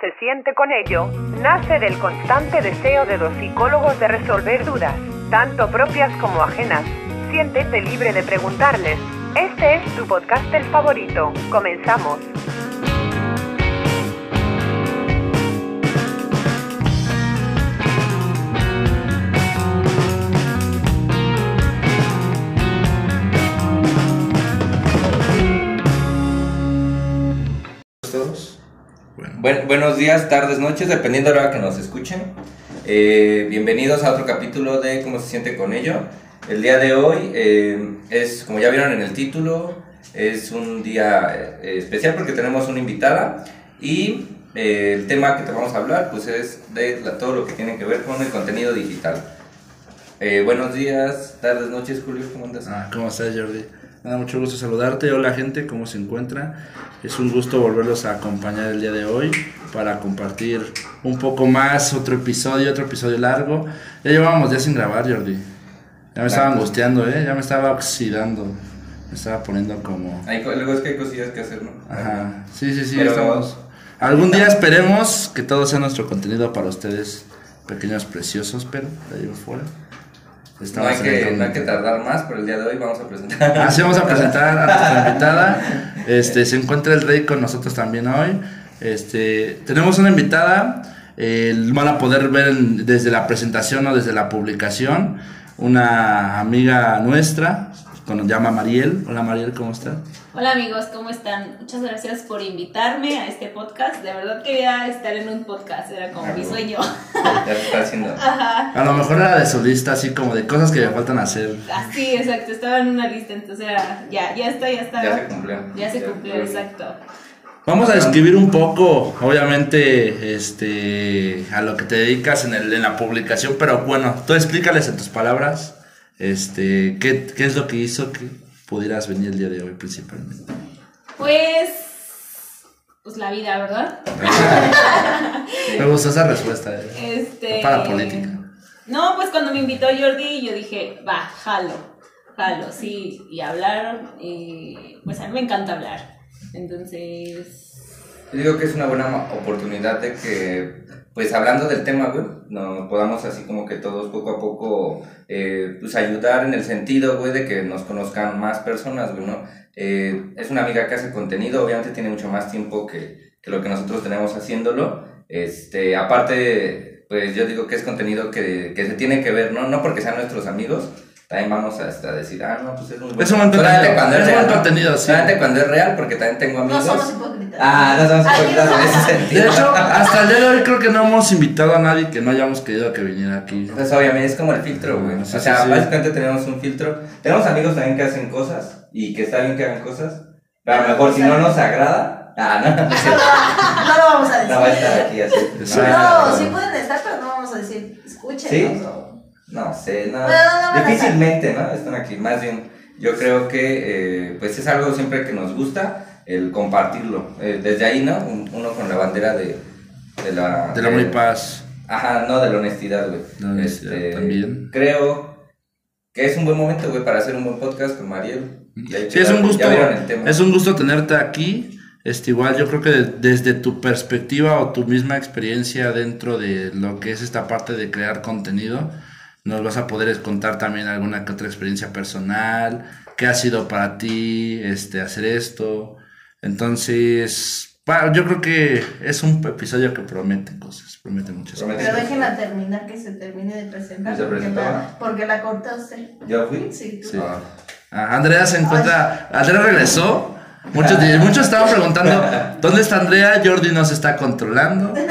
se siente con ello nace del constante deseo de los psicólogos de resolver dudas, tanto propias como ajenas. Siéntete libre de preguntarles. Este es tu podcast el favorito. Comenzamos. Buen- buenos días, tardes, noches, dependiendo de la hora que nos escuchen. Eh, bienvenidos a otro capítulo de Cómo se siente con ello. El día de hoy eh, es, como ya vieron en el título, es un día eh, especial porque tenemos una invitada y el tema que te vamos a hablar pues es de todo lo que tiene que ver con el contenido digital. Buenos días, tardes, noches, Julio, ¿cómo andas? Ah, ¿Cómo estás, Jordi? Me da mucho gusto saludarte. Hola, gente, ¿cómo se encuentra? Es un gusto volverlos a acompañar el día de hoy para compartir un poco más, otro episodio, otro episodio largo. Ya llevábamos días sin grabar, Jordi. Ya me estaba angustiando, ¿eh? Ya me estaba oxidando. Me estaba poniendo como... Hay luego es que hay cosillas que hacer, ¿no? Ajá. Sí, sí, sí. Pero- estamos- Algún día esperemos que todo sea nuestro contenido para ustedes, pequeños preciosos, pero de ahí en fuera. No hay, que, en- no hay que tardar más, pero el día de hoy vamos a presentar. Así vamos a presentar a nuestra invitada. Este, se encuentra el rey con nosotros también hoy. Este, tenemos una invitada. eh, van a poder ver en- desde la presentación o desde la publicación. Una amiga nuestra, nos llama Mariel. Hola Mariel, ¿cómo estás? Hola amigos, ¿cómo están? Muchas gracias por invitarme a este podcast. De verdad quería estar en un podcast, era como mi sueño. Ya se está haciendo. Ajá. A lo mejor era de su lista, así como de cosas que me faltan hacer. Así, exacto, estaba en una lista, entonces era, ya, ya está, ya está. Ya se cumplió. Ya se cumplió. exacto. Vamos a describir un poco, obviamente, este, a lo que te dedicas en, el, en la publicación, pero bueno, tú explícales en tus palabras, este, qué, qué es lo que hizo que pudieras venir el día de hoy principalmente. Pues, pues la vida, ¿verdad? Me gustó esa respuesta, eh. Este. Para política. No, pues cuando me invitó Jordi, yo dije, va, jalo, jalo, sí, y hablaron, y pues a mí me encanta hablar. Entonces, Yo digo que es una buena oportunidad de que, pues hablando del tema, güey, no podamos así como que todos poco a poco, eh, pues ayudar en el sentido, güey, de que nos conozcan más personas, güey, ¿no? Eh, es una amiga que hace contenido, obviamente tiene mucho más tiempo que, que lo que nosotros tenemos haciéndolo. Este, aparte, pues yo digo que es contenido que, que se tiene que ver, ¿no? No porque sean nuestros amigos, también vamos hasta decir, ah, no, pues es muy bueno. Es un buen contenido, cuando es es real, buen ¿no? contenido, sí. Solamente cuando es real, porque también tengo No amigos. somos hipócritas. Ah, no somos hipócritas en ese sentido. De hecho, hasta el día de hoy creo que no hemos invitado a nadie que no hayamos querido que viniera aquí. Pues obviamente es como el filtro, güey. Sí, o sea, sí, sí. básicamente tenemos un filtro. Tenemos amigos también que hacen cosas y que está bien que hagan cosas. Pero a lo mejor si no nos agrada. Ah, no, no. No lo vamos a decir. no va a estar aquí así. No, no, sí pueden estar, pero no vamos a decir, escúchenos. ¿Sí? No sé, no. Difícilmente, ¿no? Están aquí. Más bien, yo creo que eh, pues es algo siempre que nos gusta el compartirlo. Eh, desde ahí, ¿no? Un- uno con la bandera de, de la. De la muy paz. Ajá, no, de la honestidad, güey. De la honestidad, también. Creo que es un buen momento, güey, para hacer un buen podcast con Mariel. Y Sí, es un gusto. Es un gusto tenerte aquí. Este, igual yo creo que de- desde tu perspectiva o tu misma experiencia dentro de lo que es esta parte de crear contenido, nos vas a poder contar también alguna que otra experiencia personal, qué ha sido para ti este, hacer esto. Entonces, bueno, yo creo que es un episodio que promete cosas, promete muchas cosas. Promete. Pero déjenla terminar, que se termine de presentar. ¿Se porque, presentó? la, porque la cortó usted. ¿Yo fui? Sí, tú. Sí. Ah. Ah, Andrea se encuentra. Andrea regresó. Muchos, muchos estaban preguntando: ¿dónde está Andrea? Jordi nos está controlando.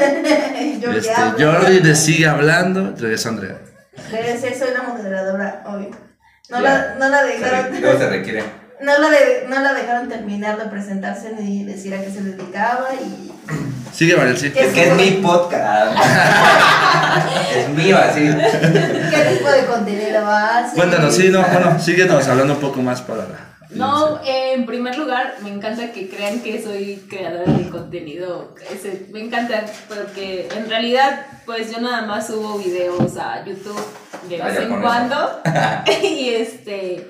Este, ya. Jordi le sigue hablando. Regresó Andrea. Regresé, soy la moderadora hoy. No Ya. la, no la Se dejaron. Luego se requiere. No la, de- no la dejaron terminar de presentarse ni decir a qué se dedicaba y Sigue, Mariel, sí. Es que es mi podcast. es mío, así. qué tipo de contenido hace. Cuéntanos, sí, no, bueno, síguenos hablando un poco más para la. No, eh, en primer lugar, me encanta que crean que soy creadora de contenido. Ese- me encanta porque en realidad, pues yo nada más subo videos a YouTube de Ah, vez en cuando. y este.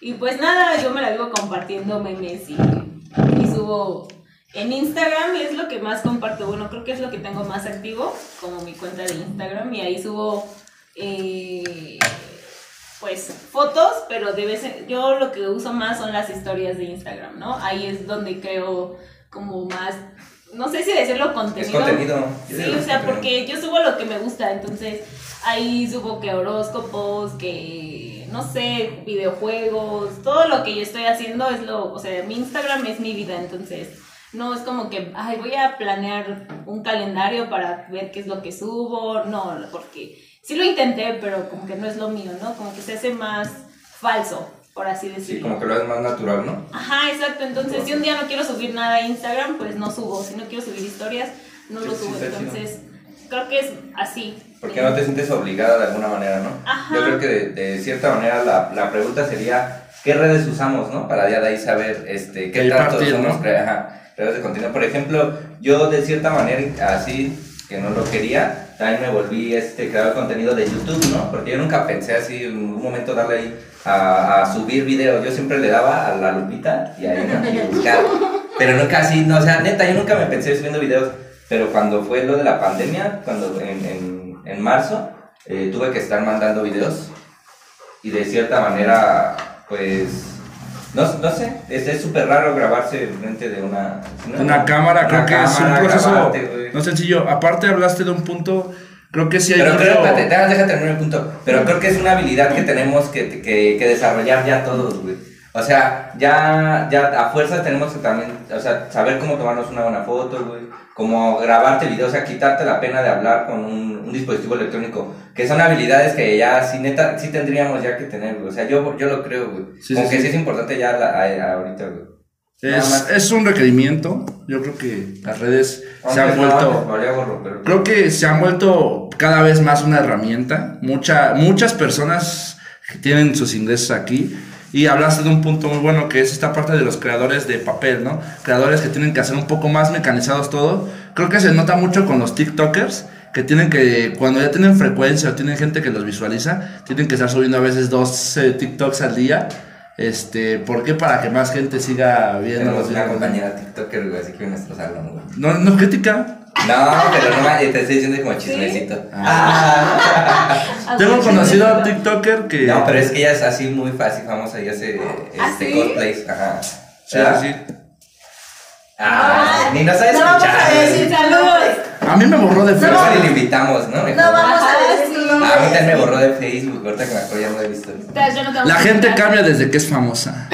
Y pues nada, yo me la vivo compartiendo memes y, y subo En Instagram es lo que más comparto, bueno, creo que es lo que tengo más activo, como mi cuenta de Instagram, y ahí subo, eh, pues, fotos, pero de vez en- yo lo que uso más son las historias de Instagram, ¿no? Ahí es donde creo como más, no sé si decirlo Es contenido. contenido. Yo Sí, o es sea, contenido. porque yo subo lo que me gusta, entonces ahí subo que horóscopos, que no sé, videojuegos, todo lo que yo estoy haciendo es lo, o sea, mi Instagram es mi vida, entonces no es como que, ay, voy a planear un calendario para ver qué es lo que subo, no, porque sí lo intenté, pero como que no es lo mío, ¿no? Como que se hace más falso, por así Sí, decirlo. como que lo es más natural, ¿no? Ajá, exacto. Entonces, si un día no quiero subir nada a Instagram, pues no subo. Si no quiero subir historias, no Sí, lo sí, subo. Entonces, creo que es así. Porque no te sientes obligada de alguna manera, ¿no? Ajá. Yo creo que de, de cierta manera la, la pregunta sería, ¿qué redes usamos, no? Para ya de ahí saber este, qué tanto somos ¿no? ajá, redes de contenido. Por ejemplo, yo de cierta manera, así, que no lo quería, también me volví este, creador de contenido de YouTube, ¿no? Porque yo nunca pensé así en un momento darle ahí a, a subir videos. Yo siempre le daba a la lupita y ahí ¿no? y buscar. Pero nunca así, no, o sea, neta, yo nunca me pensé subiendo videos. Pero cuando fue lo de la pandemia, cuando en, en, en marzo, eh, tuve que estar mandando videos y de cierta manera, pues, no, no sé, es súper raro grabarse frente de una... Una cámara, creo que es un cámara, proceso grabarte, no sencillo. Aparte hablaste de un punto, creo que sí hay Pero creo, espérate, deja terminar el punto. Pero creo que es una habilidad que tenemos que, que, que desarrollar ya todos, güey. O sea, ya, ya a fuerza tenemos que también, o sea, saber cómo tomarnos una buena foto, güey. Cómo grabarte video, o sea, quitarte la pena de hablar con un, un dispositivo electrónico. Que son habilidades que ya, sí, neta, sí tendríamos ya que tener, güey. O sea, yo, yo lo creo, güey. Sí, Como sí, que sí. es importante ya la- a- a- ahorita, güey. Es, es un requerimiento. Yo creo que las redes se han vuelto. Creo que se han vuelto cada vez más una herramienta. Mucha, muchas personas que tienen sus ingresos aquí. Y hablaste de un punto muy bueno que es esta parte de los creadores de papel, ¿no? Creadores que tienen que hacer un poco más mecanizados todo. Creo que se nota mucho con los TikTokers que tienen que, cuando ya tienen frecuencia o tienen gente que los visualiza, tienen que estar subiendo a veces dos eh, TikToks al día. Este, ¿por qué? Para que más gente siga viendo Tenemos los una videos. compañera TikToker, güey, así que a nuestro salón, güey. No, no crítica. No, pero no me- te estoy diciendo como chismecito. Ah, Tengo pues, conocido a TikToker que. No, pero es que ella es así muy fácil, famosa, ella hace ¿Ah, este, sí? cosplays. Ajá. Sí, ¿Verdad? sí. Ah, ni nos ha No vamos a decir Saludos. A mí me borró de Facebook. y le invitamos, ¿no? Mejor. No vamos a decir A mí también me borró de Facebook, ahorita que me acuerdo ya no he visto. No tengo La gente cambia desde que es famosa.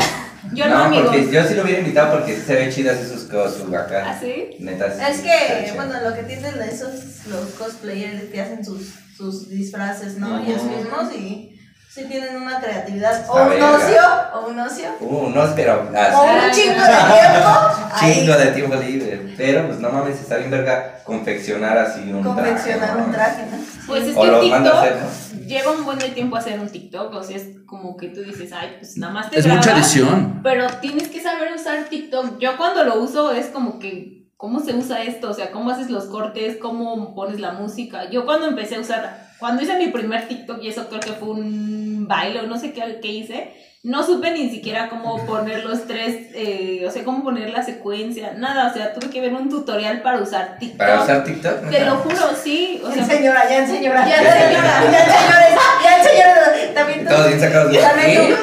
Yo no, amigos. porque yo sí lo hubiera invitado porque se ve chidas sus cosas, su acá. ¿Ah, sí? Neta, sí, Es que, bueno, lo que tienen esos, los cosplayers que hacen sus, sus disfraces, ¿no? Ujú. Ellos mismos y sí tienen una creatividad. O A un ocio, o un ocio. Uh, no, pero O un chingo de tiempo. Chingo de tiempo libre. Pero pues no mames, está bien verga confeccionar así un confeccionar traje. un traje, ¿no? Pues es O que lo manda a TikTok hacer, ¿no? Lleva un buen de tiempo hacer un TikTok, o sea, es como que tú dices, ay, pues nada más te Es mucha grabas, edición. Pero tienes que saber usar TikTok. Yo cuando lo uso es como que, ¿cómo se usa esto? O sea, ¿cómo haces los cortes? ¿Cómo pones la música? Yo cuando empecé a usar, cuando hice mi primer TikTok, y eso creo que fue un baile o no sé qué, qué hice, no supe ni siquiera cómo poner los tres, eh, o sea, cómo poner la secuencia, nada, o sea, tuve que ver un tutorial para usar TikTok. Para usar TikTok. Te lo juro, sí, o Ya sea, en señora, ya en señora. Ya en señora. Ya en señores, ya en señora. También tú. Todos bien sacados de También tú.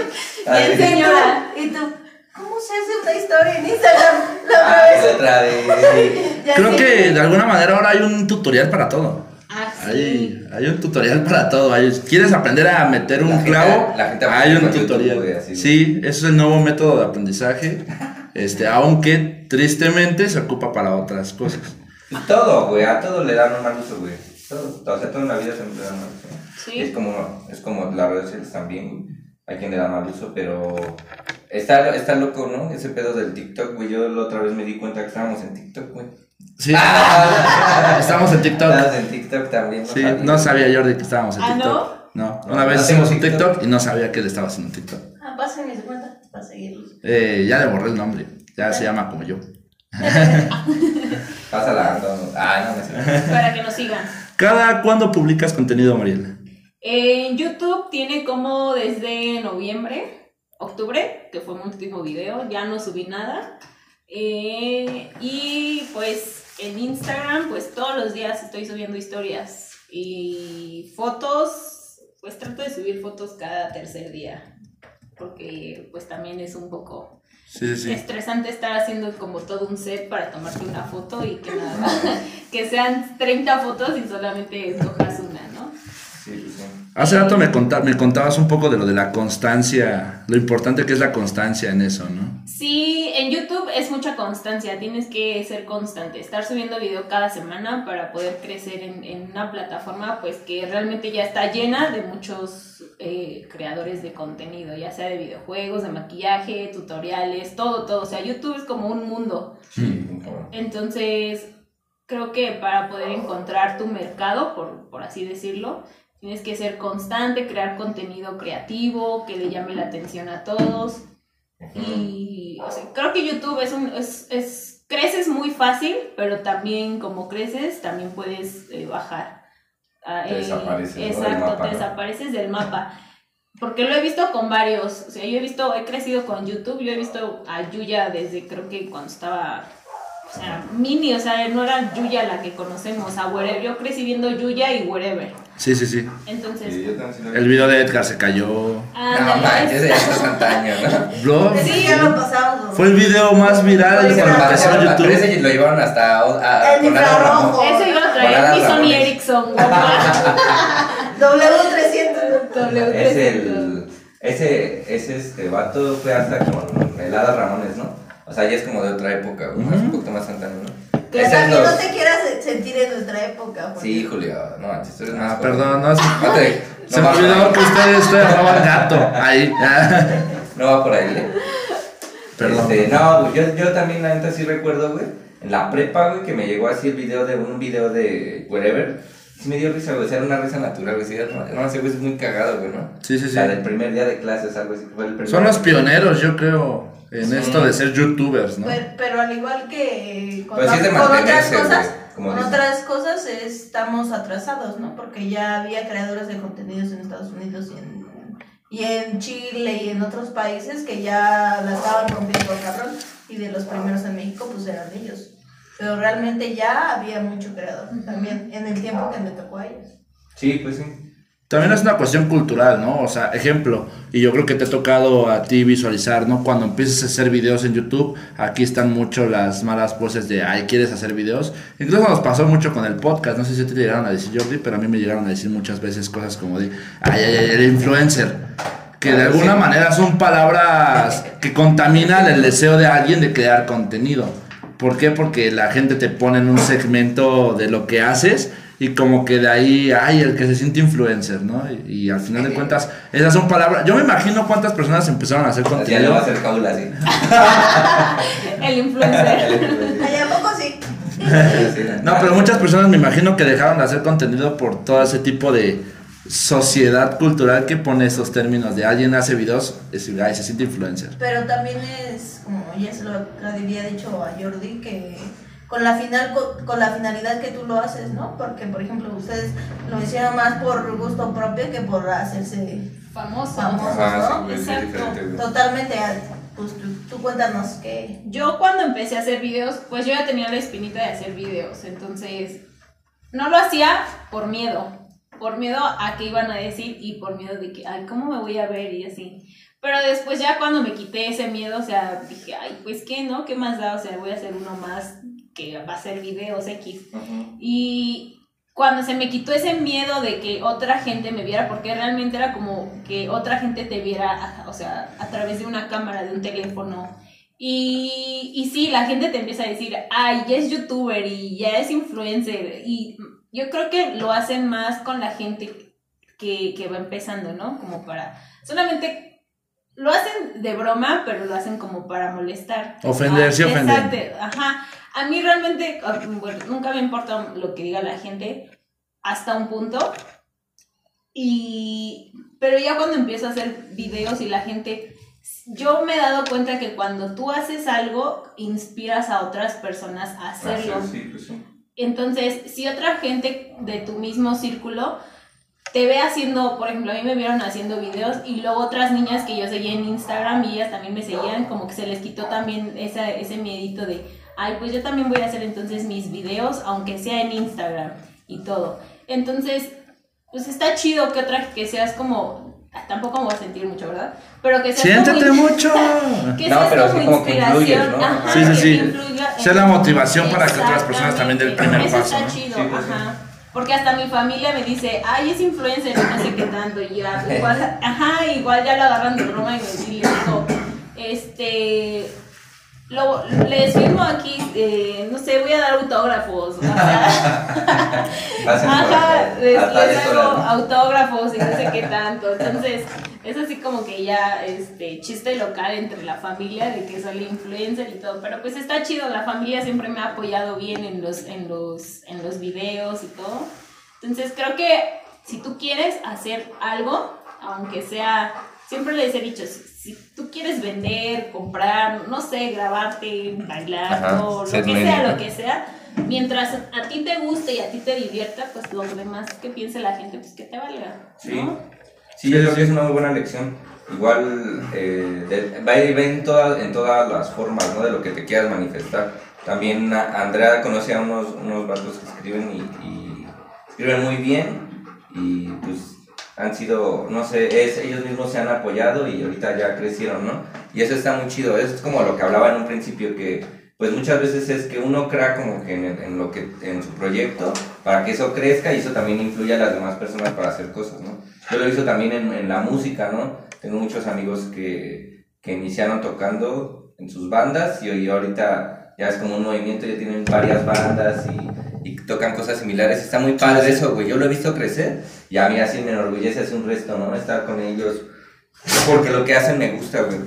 Ay, Bien, señora. Y tú, ¿cómo se hace una historia en Instagram? La otra ay, vez. otra vez. Ya Creo que de alguna manera ahora hay un tutorial para todo. Ah, sí. Hay, hay un tutorial para todo. Hay- ¿Quieres aprender a meter La un gente- clavo? la gente hay un YouTube, tutorial. así, sí, ese es el nuevo método de aprendizaje. Este, aunque tristemente se ocupa para otras cosas. Y todo, güey, a todo le dan un mal uso, güey. Todo, o sea, todo en la vida siempre le dan mal uso. Sí. Es como, es como las redes sociales también, güey. Hay quien le da mal uso, pero está, está loco, ¿no? Ese pedo del TikTok, güey. Yo la otra vez me di cuenta que estábamos en TikTok, güey. Sí, estamos en TikTok. Estábamos en TikTok también. Sí, no sabía Jordi que estábamos en ¿Ah, TikTok. No, No, una vez hicimos un TikTok TikTok. y no sabía que él estaba haciendo un TikTok. Ah, pásenme su cuenta para seguirlos. Eh, ya le borré el nombre. Ya se llama como yo. Pásala, no. Ah, no, no sé. Para que nos sigan. ¿Cada cuándo publicas contenido, Mariela? En YouTube tiene como desde noviembre, octubre, que fue mi último video, ya no subí nada. Eh, y pues en Instagram, pues todos los días estoy subiendo historias y fotos, pues trato de subir fotos cada tercer día, porque pues también es un poco Sí, sí, estresante estar haciendo como todo un set para tomarte una foto y que nada, que sean 30 fotos y solamente escojas una, ¿no? Sí, sí. Hace rato me, conta- me contabas un poco de lo de la constancia, lo importante que es la constancia en eso, ¿no? Sí, en YouTube es mucha constancia, tienes que ser constante, estar subiendo video cada semana para poder crecer en, en una plataforma pues que realmente ya está llena de muchos eh, creadores de contenido, ya sea de videojuegos, de maquillaje, tutoriales, todo, todo, o sea, YouTube es como un mundo. Sí. Entonces, creo que para poder encontrar tu mercado, por, por así decirlo, tienes que ser constante, crear contenido creativo, que le llame la atención a todos. Y o sea, creo que YouTube es un... Es, es, creces muy fácil, pero también como creces, también puedes eh, bajar. Ah, Te eh, desapareces, Exacto, mapa, te ¿no? desapareces del mapa. Porque lo he visto con varios, o sea, yo he visto, he crecido con YouTube, yo he visto a Yuya desde creo que cuando estaba, o sea, mini, o sea, no era Yuya la que conocemos, a Wherever, yo crecí viendo Yuya y Wherever, Sí, sí, sí. entonces, Sí, sí. El video de Edgar se cayó. ándale, No manches, ya es antaño, ¿no? Ese ya lo pasamos. fue el video más viral cuando empezó Pero YouTube. ese lo llevaron hasta a, a, El infrarrojo. Eso iba a traer mi Sony. Ericsson, guapa. W300. W300. Es el, ese, ese este vato fue hasta con el Ada Ramones, ¿no? O sea, ya es como de otra época, un poquito más antaño, ¿no? Ese también los- no te quieras sentir en nuestra época. Juan. Sí, Julio, no manches, tú eres más Ah, perdón, no, se, No, te- se no me olvidó que ustedes ustedes roban gato. Ahí. No va por ahí, ¿eh? Perdón. Este, no, güey, yo, yo también la neta sí recuerdo, güey, en la prepa, güey, que me llegó así el video de un video de wherever. Sí me dio risa, güey, o sea, era una risa natural, güey. Sí, no, no sé, güey, es muy cagado, güey, ¿no? Sí, sí, sí. La del primer día de clases, algo así. Fue el primer Son los pioneros, yo creo, en Sí. esto de ser youtubers, ¿no? Pero, pero al igual que con, Pues con otras cosas, como con otras cosas estamos atrasados, ¿no? Porque ya había creadores de contenidos en Estados Unidos y en, y en Chile y en otros países que ya la estaban rompiendo cabrón y de los primeros en México pues eran ellos. Pero realmente ya había mucho creador también en el tiempo que me tocó a ellos. Sí, pues sí. También es una cuestión cultural, ¿no? O sea, ejemplo, y yo creo que te ha tocado a ti visualizar, ¿no? Cuando empieces a hacer videos en YouTube, aquí están mucho las malas voces de, ay, ¿quieres hacer videos? Incluso nos pasó mucho con el podcast, no sé si te llegaron a decir Jordi, pero a mí me llegaron a decir muchas veces cosas como de, ay, ay, ay, el influencer. Que de Ah, alguna sí. manera son palabras que contaminan el deseo de alguien de crear contenido. ¿Por qué? Porque la gente te pone en un segmento de lo que haces y como que de ahí, ay, el que se siente influencer, ¿no? Y, y al final de cuentas, esas son palabras. Yo me imagino cuántas personas empezaron a hacer Ya le contenido. va a hacer jaula así. El influencer. Ay, ¿a poco sí? No, pero muchas personas me imagino que dejaron de hacer contenido por todo ese tipo de sociedad cultural que pone esos términos de alguien hace videos, es, ay, se siente influencer. Pero también es, como ya se lo había dicho a Jordi, que con la final con, con la finalidad que tú lo haces, ¿no? Porque, por ejemplo, ustedes lo hicieron más por gusto propio que por hacerse Famoso. famosos, Ajá, sí, ¿no? Exacto. Totalmente. Pues tú, tú cuéntanos que... Yo cuando empecé a hacer videos, pues yo ya tenía la espinita de hacer videos, entonces no lo hacía por miedo, por miedo a que iban a decir y por miedo de que, ay, ¿cómo me voy a ver? Y así. Pero después ya cuando me quité ese miedo, o sea, dije, ay, pues qué, ¿no? ¿Qué más da? O sea, voy a hacer uno más que va a ser videos X. Ujú. Y cuando se me quitó ese miedo de que otra gente me viera, porque realmente era como que otra gente te viera, o sea, a través de una cámara, de un teléfono. Y, y sí, la gente te empieza a decir, ay, ya es youtuber y ya es influencer. Y yo creo que lo hacen más con la gente que, que va empezando, ¿no? Como para, solamente lo hacen de broma, pero lo hacen como para molestar. Ofender, sí Ah, ofender. Exacto, ajá. A mí realmente, ah, bueno, nunca me importa lo que diga la gente hasta un punto. Y, pero ya cuando empiezo a hacer videos y la gente, yo me he dado cuenta que cuando tú haces algo, inspiras a otras personas a hacerlo. Sí, pues sí. Entonces, si otra gente de tu mismo círculo te ve haciendo, por ejemplo, a mí me vieron haciendo videos y luego otras niñas que yo seguía en Instagram y ellas también me seguían, como que se les quitó también esa, ese miedito de, ay, pues yo también voy a hacer entonces mis videos, aunque sea en Instagram y todo. Entonces, pues está chido que otra, que seas como, tampoco me voy a sentir mucho, ¿verdad? Pero que seas Siéntete como, mucho. que No, seas pero como sí como que inspiración. influyes, ¿no? Ajá, Sí, sí, sí. Sea la motivación para que otras personas también den el primer paso, Eso ¿no? está chido, Sí, pues, sí. ajá. Porque hasta mi familia me dice, ay, es influencer, no sé qué tanto, y ya, igual, ajá, igual ya lo agarran de broma y me digo, este, lo, les firmo aquí, eh, no sé, voy a dar autógrafos, Ajá, acá, les, hago autógrafos y no sé qué tanto. Entonces, es así como que ya este chiste local entre la familia de que soy influencer y todo. Pero pues está chido, la familia siempre me ha apoyado bien en los, en los, en los videos y todo. Entonces creo que si tú quieres hacer algo, aunque sea, siempre les he dicho, si, tú quieres vender, comprar, no sé, grabarte, bailar, Ajá, o lo que medio. sea, lo que sea, mientras a ti te guste y a ti te divierta, pues lo demás que piense la gente, pues que te valga. Sí. ¿no? Sí, yo creo que es una muy buena lección. Igual eh, de- va, va en, todas en todas las formas ¿no? de lo que te quieras manifestar. También a- Andrea conoce a unos, unos vatos que escriben y, y escriben muy bien y pues han sido, no sé, es, ellos mismos se han apoyado y ahorita ya crecieron, ¿no? Y eso está muy chido, eso es como lo que hablaba en un principio que pues muchas veces es que uno crea como que en, en lo que en su proyecto para que eso crezca y eso también influye a las demás personas para hacer cosas, ¿no? Yo lo visto también en, en la música, ¿no? Tengo muchos amigos que, que iniciaron tocando en sus bandas y hoy ahorita ya es como un movimiento, ya tienen varias bandas y, y tocan cosas similares. Está muy padre eso, güey. Yo lo he visto crecer y a mí así me enorgullece hace un resto, ¿no? Estar con ellos porque lo que hacen me gusta, güey.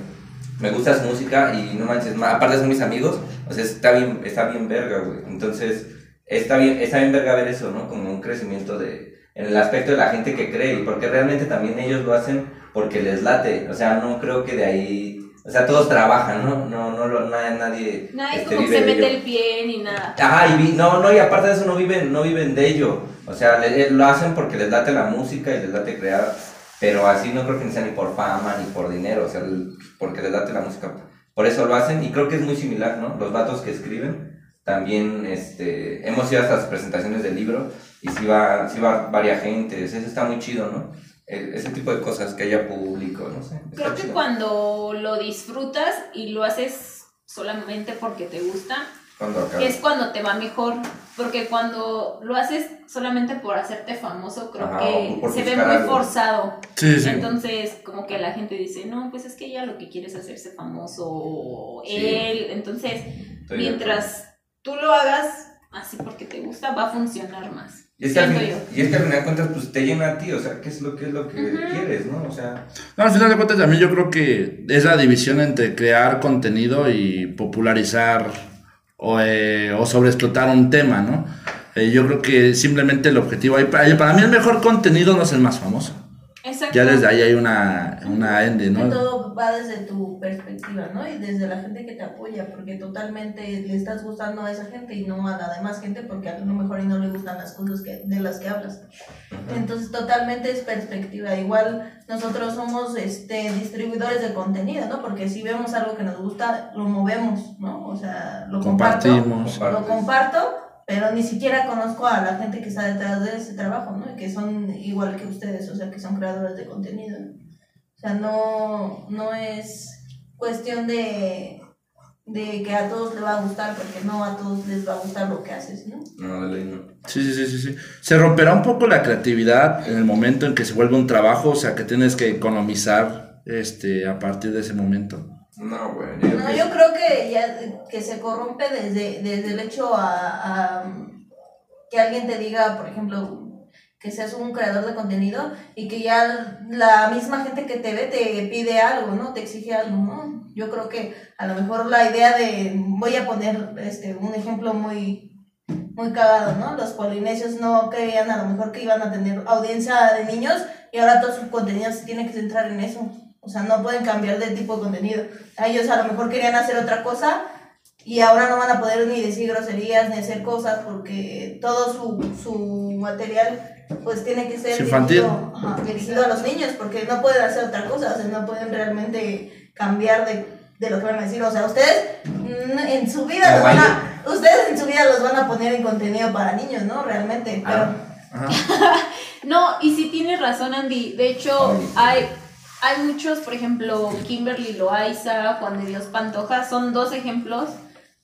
Me gusta su música y no manches, ma- aparte son mis amigos, o sea, está bien, está bien verga, güey. Entonces, está bien, está bien verga ver eso, ¿no? Como un crecimiento de, en el aspecto de la gente que cree y porque realmente también ellos lo hacen porque les late, o sea, no creo que de ahí, o sea, todos trabajan, ¿no? No, no, lo- na- nadie, Nadie este, como que se mete ello. el pie ni nada. Ajá, y vi- no, no, y aparte de eso no viven, no viven de ello. O sea, le- eh, lo hacen porque les late la música y les late crear, pero así no creo que ni sea ni por fama ni por dinero, o sea, porque les late la música. Por eso lo hacen y creo que es muy similar, ¿no? Los vatos que escriben, también este, hemos ido a estas presentaciones del libro y si va, sí va varias gente, eso está muy chido, ¿no? Ese tipo de cosas, que haya público, no sé. Creo que chido. cuando lo disfrutas y lo haces solamente porque te gusta, es cuando te va mejor. Porque cuando lo haces solamente por hacerte famoso, creo Ajá, que se ve muy algo. forzado. Sí, sí. Entonces, como que la gente dice, no, pues es que ella lo que quiere es hacerse famoso, o Sí. él. Entonces, Estoy mientras tú lo hagas así porque te gusta, va a funcionar más. Y es, que al Siento fin- yo. y es que al final de cuentas, pues te llena a ti, o sea, ¿qué es lo que es lo que quieres, no? O sea, No, al final de cuentas también yo creo que es la división entre crear contenido y popularizar o, eh, o sobreexplotar un tema, ¿no? Eh, yo creo que simplemente el objetivo ahí, para, para mí el mejor contenido no es el más famoso. Exacto. Ya desde ahí hay una, una ende, Que ¿no? todo va desde tu perspectiva, ¿no? Y desde la gente que te apoya, porque totalmente le estás gustando a esa gente y no a la demás gente, porque a lo mejor y no le gustan las cosas que, de las que hablas. Entonces, totalmente es perspectiva. Igual nosotros somos este, distribuidores de contenido, ¿no? Porque si vemos algo que nos gusta, lo movemos, ¿no? O sea, lo comparto. Compartimos. Lo comparto, pero ni siquiera conozco a la gente que está detrás de ese trabajo, ¿no? Y que son igual que ustedes, o sea, que son creadores de contenido, ¿no? O sea, no, no es cuestión de, de que a todos les va a gustar, porque no a todos les va a gustar lo que haces, ¿no? no, de ley no. Sí, sí, sí, sí, sí. Se romperá un poco la creatividad en el momento en que se vuelve un trabajo, o sea, que tienes que economizar este, a partir de ese momento. No, güey. yo creo No, que- yo creo que ya que se corrompe desde, desde el hecho a, a que alguien te diga, por ejemplo, que seas un creador de contenido y que ya la misma gente que te ve te pide algo, ¿no? Te exige algo, ¿no? Yo creo que a lo mejor la idea de, voy a poner este un ejemplo muy muy cagado, ¿no? Los polinesios no creían a lo mejor que iban a tener audiencia de niños y ahora todo su contenido se tiene que centrar en eso. O sea, no pueden cambiar de tipo de contenido. Ellos a lo mejor querían hacer otra cosa y ahora no van a poder ni decir groserías ni hacer cosas porque todo su, su material pues tiene que ser infantil. dirigido, ajá, dirigido a los niños porque no pueden hacer otra cosa, o sea, no pueden realmente cambiar de, de lo que van a decir, o sea, ustedes mm, en su vida No, los van a, ustedes en su vida los van a poner en contenido para niños, ¿no? Realmente, pero Ah, No, y sí tienes razón, Andy. De hecho, Ay. hay, hay muchos, por ejemplo, Kimberly Loaiza, Juan de Dios Pantoja, son dos ejemplos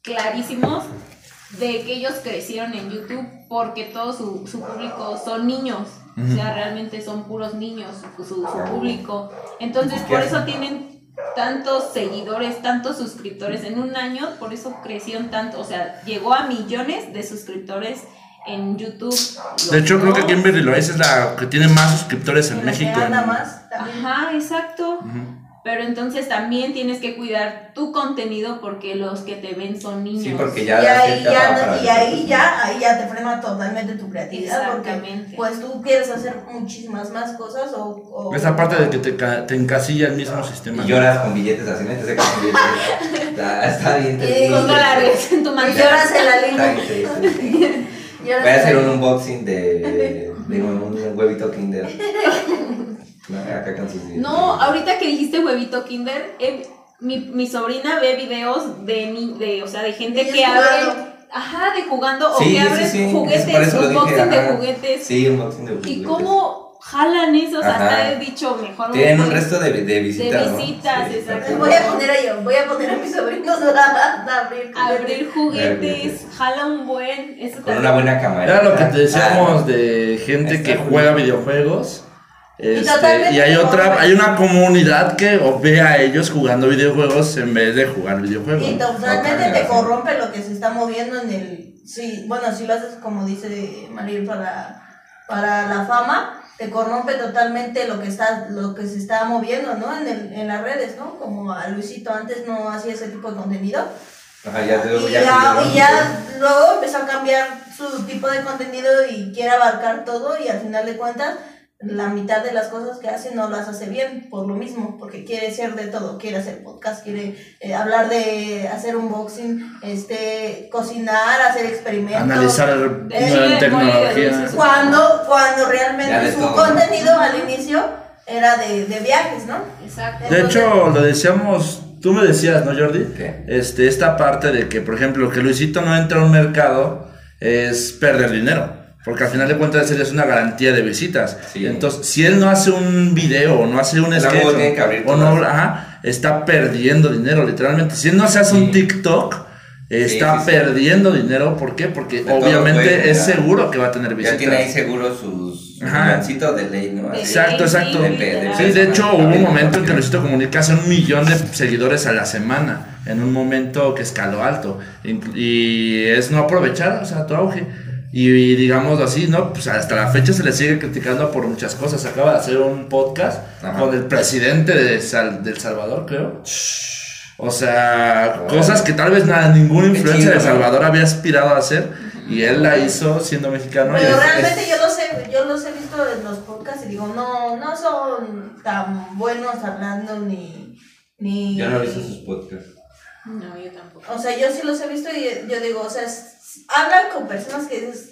clarísimos de que ellos crecieron en YouTube porque todo su, su público son niños. O sea, realmente son puros niños, su, su- su público. Entonces, por eso tienen tantos seguidores, tantos suscriptores en un año, por eso crecieron tanto. O sea, llegó a millones de suscriptores en YouTube. De hecho, creo que Kimberly Loaiza es la que tiene más suscriptores en México. anda en- más también. Ajá, exacto. Pero entonces también tienes que cuidar tu contenido porque los que te ven son niños. Sí, porque Y ya ahí, y ahí ya, ahí ya te frena totalmente tu creatividad porque pues tú quieres hacer muchísimas más cosas o... o Esa parte de que te, te encasilla el mismo sistema. Y lloras con billetes así, metes con billetes. Está, está bien. Con dólares en tu mansión. lloras en la Está Voy a hacer un unboxing de, de un, un huevito Kinder. No, acá con sus No, ahorita que dijiste huevito Kinder, eh, mi, mi sobrina ve videos de, ni- de, o sea, de gente que abre, ajá, de jugando o Sí, que sí, abre sí, juguetes, unboxing de juguetes. Sí, unboxing de juguetes. Y cómo jalan esos, hasta Ajá. he dicho mejor. Tienen un resto de, de visitas, ¿no? visitas, Sí, exacto. Voy a poner a yo, voy a poner a mis sobrinos a, a abrir. Abrir juguetes, juguetes. jala un buen. Eso Con también. una buena cámara. Era lo que te decíamos Ah, de gente que juega videojuegos. Este, y hay como- otra, hay una comunidad que ve a ellos jugando videojuegos en vez de jugar videojuegos. Y totalmente te corrompe lo que se está moviendo en el... Sí, bueno, si lo haces como dice Mariel para, para la fama, te corrompe totalmente lo que está lo que se está moviendo, ¿no? En, el, en las redes, ¿no? Como a Luisito antes no hacía ese tipo de contenido. Ajá, ya, te- Y ya, y ya luego empezó a cambiar su tipo de contenido y quiere abarcar todo y al final de cuentas la mitad de las cosas que hace no las hace bien por lo mismo, porque quiere ser de todo, quiere hacer podcast, quiere eh, hablar de hacer unboxing, este, cocinar, hacer experimentos. Analizar Eh, tecnología. Cuando, cuando realmente su todo. contenido al inicio era de, de viajes, ¿no? Exacto. De hecho, lo decíamos, tú me decías, ¿no, Jordi? ¿Qué? Este, esta parte de que, por ejemplo, que Luisito no entra a un mercado es perder dinero. Porque al final de cuentas él es una garantía de visitas. Sí. Entonces, si él no hace un video o no hace un sketch o- no, ajá, está perdiendo dinero, literalmente. Si él no se hace un. TikTok, está sí, sí. perdiendo dinero. ¿Por qué? Porque De todo obviamente es seguro que va a tener visitas. Ya tiene ahí seguro sus gancitos de ley, ¿no? Exacto, exacto. sí, De- de- literal. Sí, de hecho hubo un momento en que Luisito Comunica hace un millón de seguidores a la semana, en un momento que escaló alto. Inclu- Y es no aprovechar, o sea, tu auge. Y, digamos así, ¿no? Pues hasta la fecha se le sigue criticando por muchas cosas. Acaba de hacer un podcast Ajá. con el presidente de Sal- del Salvador, creo. O sea, Wow. cosas que tal vez nada, ningún Qué influencer de ¿no? Salvador había aspirado a hacer. Y él la hizo siendo mexicano. y Pero realmente es- yo los he, yo los he visto en los podcasts y digo, no, no son tan buenos hablando ni, ni... Yo no he visto sus podcasts. No, yo tampoco. O sea, yo sí los he visto y yo digo, o sea, hablan con personas que dices,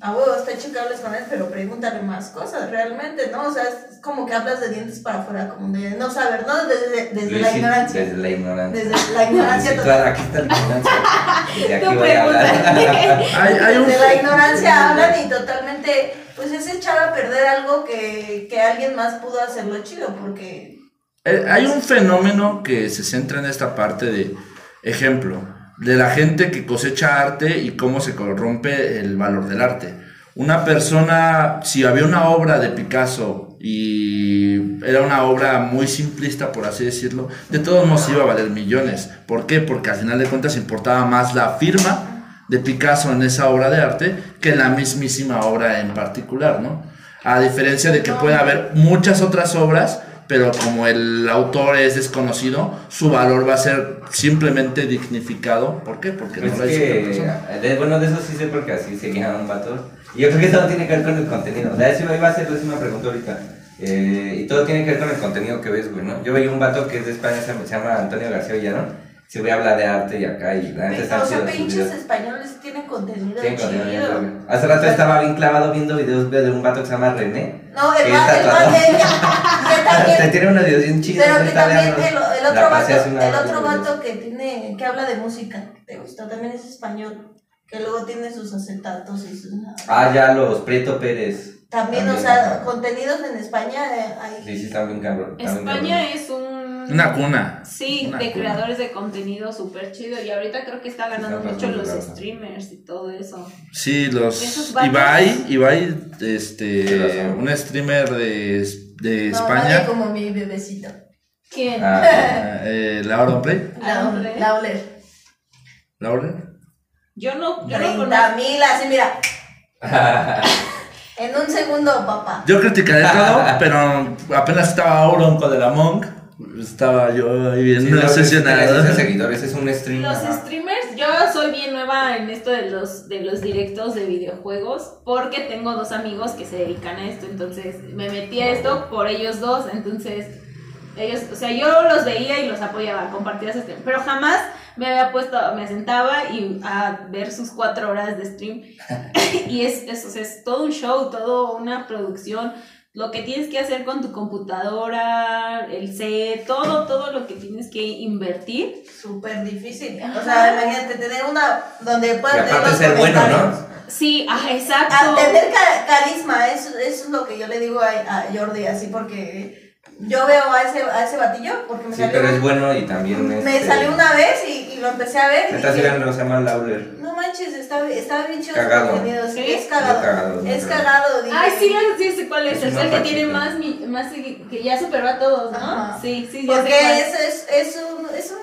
a huevo, está chido que hables con él, pero pregúntale más cosas, realmente, ¿no? O sea, es como que hablas de dientes para afuera, como de no saber, ¿no? Desde, desde la ignorancia. Desde la ignorancia. Desde la ignorancia Luisito, total. aquí está la ignorancia. Desde aquí Tu voy a hablar. pregunta. hay, hay un- Desde la ignorancia hablan y totalmente, pues es echar a perder algo que, que alguien más pudo hacerlo chido, porque Eh, Hay un fenómeno que se centra en esta parte de, ejemplo, de la gente que cosecha arte y cómo se corrompe el valor del arte. Una persona, si había una obra de Picasso y era una obra muy simplista, por así decirlo, de todos modos iba a valer millones. ¿Por qué? Porque al final de cuentas importaba más la firma de Picasso en esa obra de arte que la mismísima obra en particular, ¿no? A diferencia de que puede haber muchas otras obras, pero como el autor es desconocido, su valor va a ser simplemente dignificado. ¿Por qué? Porque no Es lo persona. de- bueno, de eso sí sé porque así seguían un vato. Y yo creo que todo tiene que ver con el contenido. De eso iba a la última pregunta ahorita. Eh, y todo tiene que ver con el contenido que ves, güey, ¿no? Yo veía un vato que es de España, se llama- se Antonio García Villarón. ese güey habla de arte y acá y la neta están O sea, pinches españoles tienen contenido Tienen contenido bien chido. verga. Hace rato estaba bien clavado viendo videos de un vato que se llama René. No, que el es más, el tatuador. más de ella. que Te también. tiene unos videos bien chidos. Pero que ahorita también el, el La otro pasé vato, hace una el hora, otro vato que tiene, que habla de música, te gustó, también es español, que luego tiene sus acetatos y sus Ah, ya, los Prieto Pérez. también, o sea, contenidos en España eh, hay Sí, sí, están bien cabrón. están bien España cabrón. es un... Una cuna. Sí, Una de cuna. creadores de contenido súper chido. Y ahorita creo que está ganando Está mucho los streamers y todo eso. Sí, los. Ibai, Ibai, este, un streamer de, de no, España, como mi bebecito. ¿Quién? Ah, eh, Laura Play. Laura. Yo no, yo no 30 conozco. mil, así mira. en un segundo, papá. Yo criticaré todo, pero apenas estaba Auron con el Among, estaba yo ahí bien Sí, obsesionado. 16 seguidores, es un stream. Los ajá. streamers, yo soy bien nueva en esto de los, de los directos de videojuegos porque tengo dos amigos que se dedican a esto, entonces me metí a esto por ellos dos, entonces ellos, o sea, yo los veía y los apoyaba, compartía ese stream, pero jamás me había puesto, me sentaba y a ver sus cuatro horas de stream y es, es, o sea, es todo un show, todo una producción. Lo que tienes que hacer con tu computadora, el set, todo, todo lo que tienes que invertir Súper difícil. O sea, imagínate tener una donde puedas aparte los ser bueno, comentarios. ¿no? Sí, ah, exacto. A tener ca- carisma, eso, eso es lo que yo le digo a, a Jordi, así porque yo veo a ese, a ese batillo, porque me Sí, salió, pero es bueno y también me este, salió una vez y, y lo empecé a ver y sí, dije, se llama Lauler. no manches, está, está bien chido Cagado. sí, ¿Sí? es cagado, es cagado, Ay, sí, sí sé cuál es. Es el que tiene más, mi- más que ya superó a todos, ¿no? Ajá. Sí, sí, ya porque es, es, es un, es un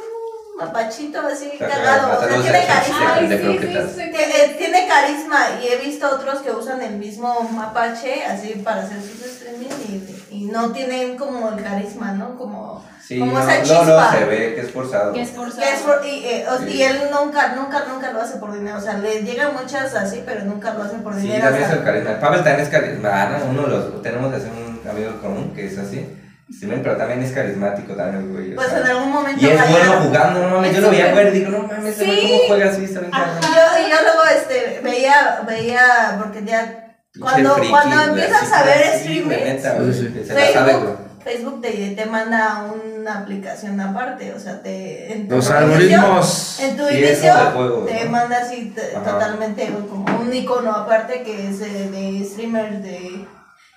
mapachito así cagado, o sea, tiene carisma. Ay, sí, sí, Tiene, tiene carisma y he visto otros que usan el mismo mapache así para hacer sus streaming y no tienen como el carisma, ¿no? Como, Sí, como no, esa no, chispa. no, se ve que es forzado. Que es forzado. Que es por- y, eh, Sí. y él nunca, nunca, nunca lo hace por dinero. O sea, le llegan muchas así, pero nunca lo hace por Sí, dinero. también o es el carisma. Pavel también es carisma. Ah, no, uno de los, tenemos así un amigo común que es así. streamer, pero también es carismático también, güey. pues en algún momento. Y es vaya- bueno jugando, no mames. Es Yo lo veía jugar y digo, no mames, Sí. ¿cómo juega así? Yo, y yo luego este, veía, veía, porque ya. Cuando, friki, cuando empiezas a ver streaming. Facebook, Facebook te, te manda una aplicación aparte, o sea, te... En tu Los inicio- algoritmos. En tu inicio juego, te ¿no? manda así totalmente como un icono aparte que es de, de streamers de...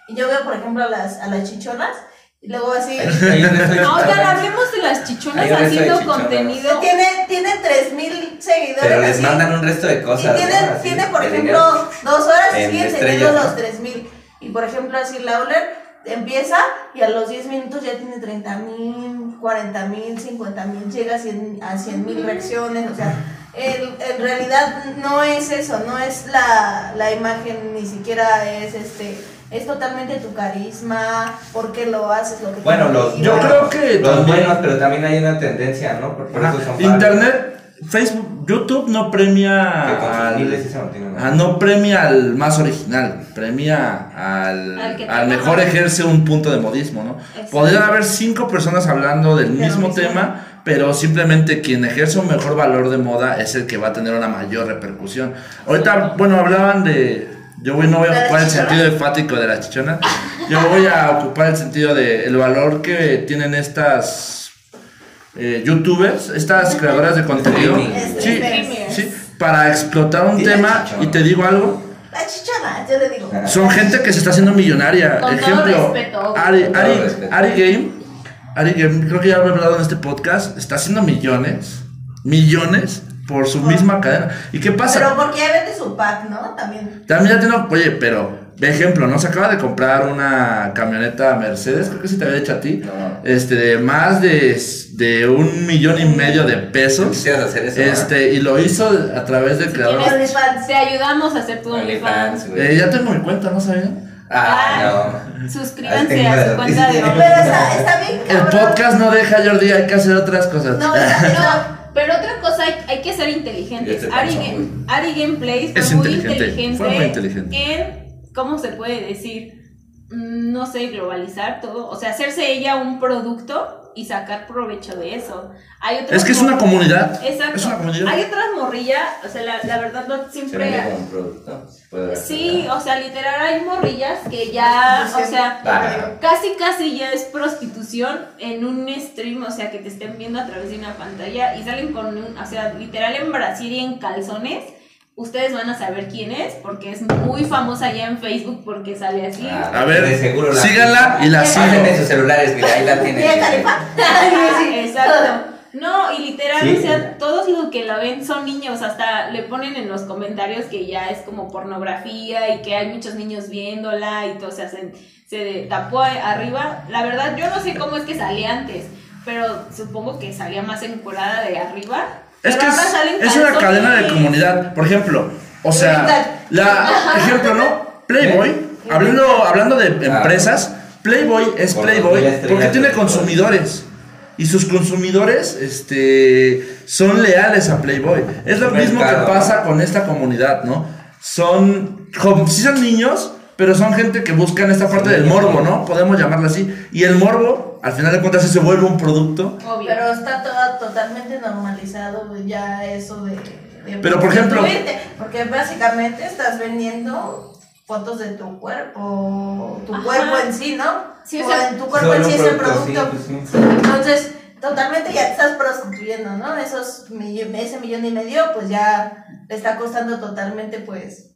Y yo veo, por ejemplo, a las, a las chichonas y luego así... Oigan, hablemos de las chichonas haciendo chichonas. contenido. Tiene, tiene 3000 seguidores. Pero les así. mandan un resto de Y cosas. tiene, ¿no? Así, tiene, por ejemplo, dos horas y En siguen teniendo los 3000. Y por ejemplo, así Lauler empieza y a los 10 minutos ya tiene 30 mil, 40 mil, 50 mil, llega a 100 a 100 mil reacciones. O sea, en, en realidad no es eso, no es la, la imagen, ni siquiera es este. Es totalmente tu carisma, por qué lo haces, lo que te Bueno, los. Yo creo que los también- buenos, pero también hay una tendencia, ¿no? Por, por eso son Internet, Facebook, YouTube no premia al, mantienen. ah, no premia al más original, premia al, Al mejor más. ejerce un punto de modismo, ¿no? Exacto. Podrían haber cinco personas hablando del mismo. tema, pero simplemente quien ejerce un mejor valor de moda es el que va a tener una mayor repercusión. Ahorita, bueno, hablaban de... Yo voy- no voy ¿De a ocupar el sentido enfático de la chichona, yo voy a ocupar el sentido de el valor que tienen estas eh, youtubers, estas creadoras de contenido. Streaming. Sí, sí, para explotar un tema, y te digo algo, La chichona, yo le digo. Son gente que se está haciendo millonaria. Con todo Ejemplo, respeto. Ari, Ari. Ari Game, Ari Game, creo que ya lo he hablado en este podcast, está haciendo millones, millones por su misma cadena. ¿Y qué pasa? Pero porque ya vende su pack, ¿no? También. También ya tengo, oye, pero, de ejemplo, ¿no? Se acaba de comprar una camioneta Mercedes, creo que sí te había dicho a ti, No. este, de más de, de un millón y medio de pesos. Quisieras hacer eso, Este, y lo hizo a través del creador. Tienes- OnlyFans. Te ayudamos a hacer tu ¿no? OnlyFans. Eh, ya tengo mi cuenta, ¿no sabían? Ah, no. Suscríbanse a su cuenta de Pero está, está bien El podcast no deja, Jordi, hay que hacer otras cosas. No, está- Pero, pero otra cosa, hay, hay que ser inteligentes. Se Ari, Ari Gameplays fue Es muy inteligente, inteligente, fue muy inteligente. en, ¿cómo se puede decir? Mm, No sé, globalizar todo. O sea, hacerse ella un producto y sacar provecho de eso. Hay otras Es que es una comunidad. Exacto. Es una comunidad. Hay otras morrillas, o sea, la, la verdad no siempre... producto. Sí, o sea, literal hay morrillas que ya, o sea, casi casi ya es prostitución en un stream, o sea, que te estén viendo a través de una pantalla y salen con un, o sea, literal en Brasil y en calzones. Ustedes van a saber quién es porque es muy famosa ya en Facebook porque sale así. Ah, A ver, de seguro la- síganla y la Pásenme sigo. sus celulares, mira, ahí la tienen. Exacto. No, y literal, Sí. o sea, todos los que la ven son niños, hasta le ponen en los comentarios que ya es como pornografía y que hay muchos niños viéndola y todo, o sea, se, se tapó arriba. La verdad, yo no sé cómo es que salía antes, pero supongo que salía más encuerada de arriba. Es que es, es una cadena de comunidad. Por ejemplo, o sea, la ejemplo, ¿no? Playboy, hablando, hablando de Ah. empresas, Playboy es Playboy porque tiene consumidores. Y sus consumidores este, son leales a Playboy. Es lo mismo que pasa con esta comunidad, ¿no? Son, sí son niños, pero son gente que buscan esta parte del morbo, ¿no? Podemos llamarlo así. Y el morbo, al final de cuentas, sí se vuelve un producto. Obvio. Pero está todo totalmente normalizado ya eso de, de Pero, por ejemplo- prostituirte, porque básicamente estás vendiendo fotos de tu cuerpo, tu Ajá. cuerpo en sí, ¿no? Sí, o O sea, en tu cuerpo en sí es el producto, sí, pues sí. Entonces, totalmente ya te estás prostituyendo, ¿no? Esos ese millón y medio, pues ya le está costando totalmente, pues,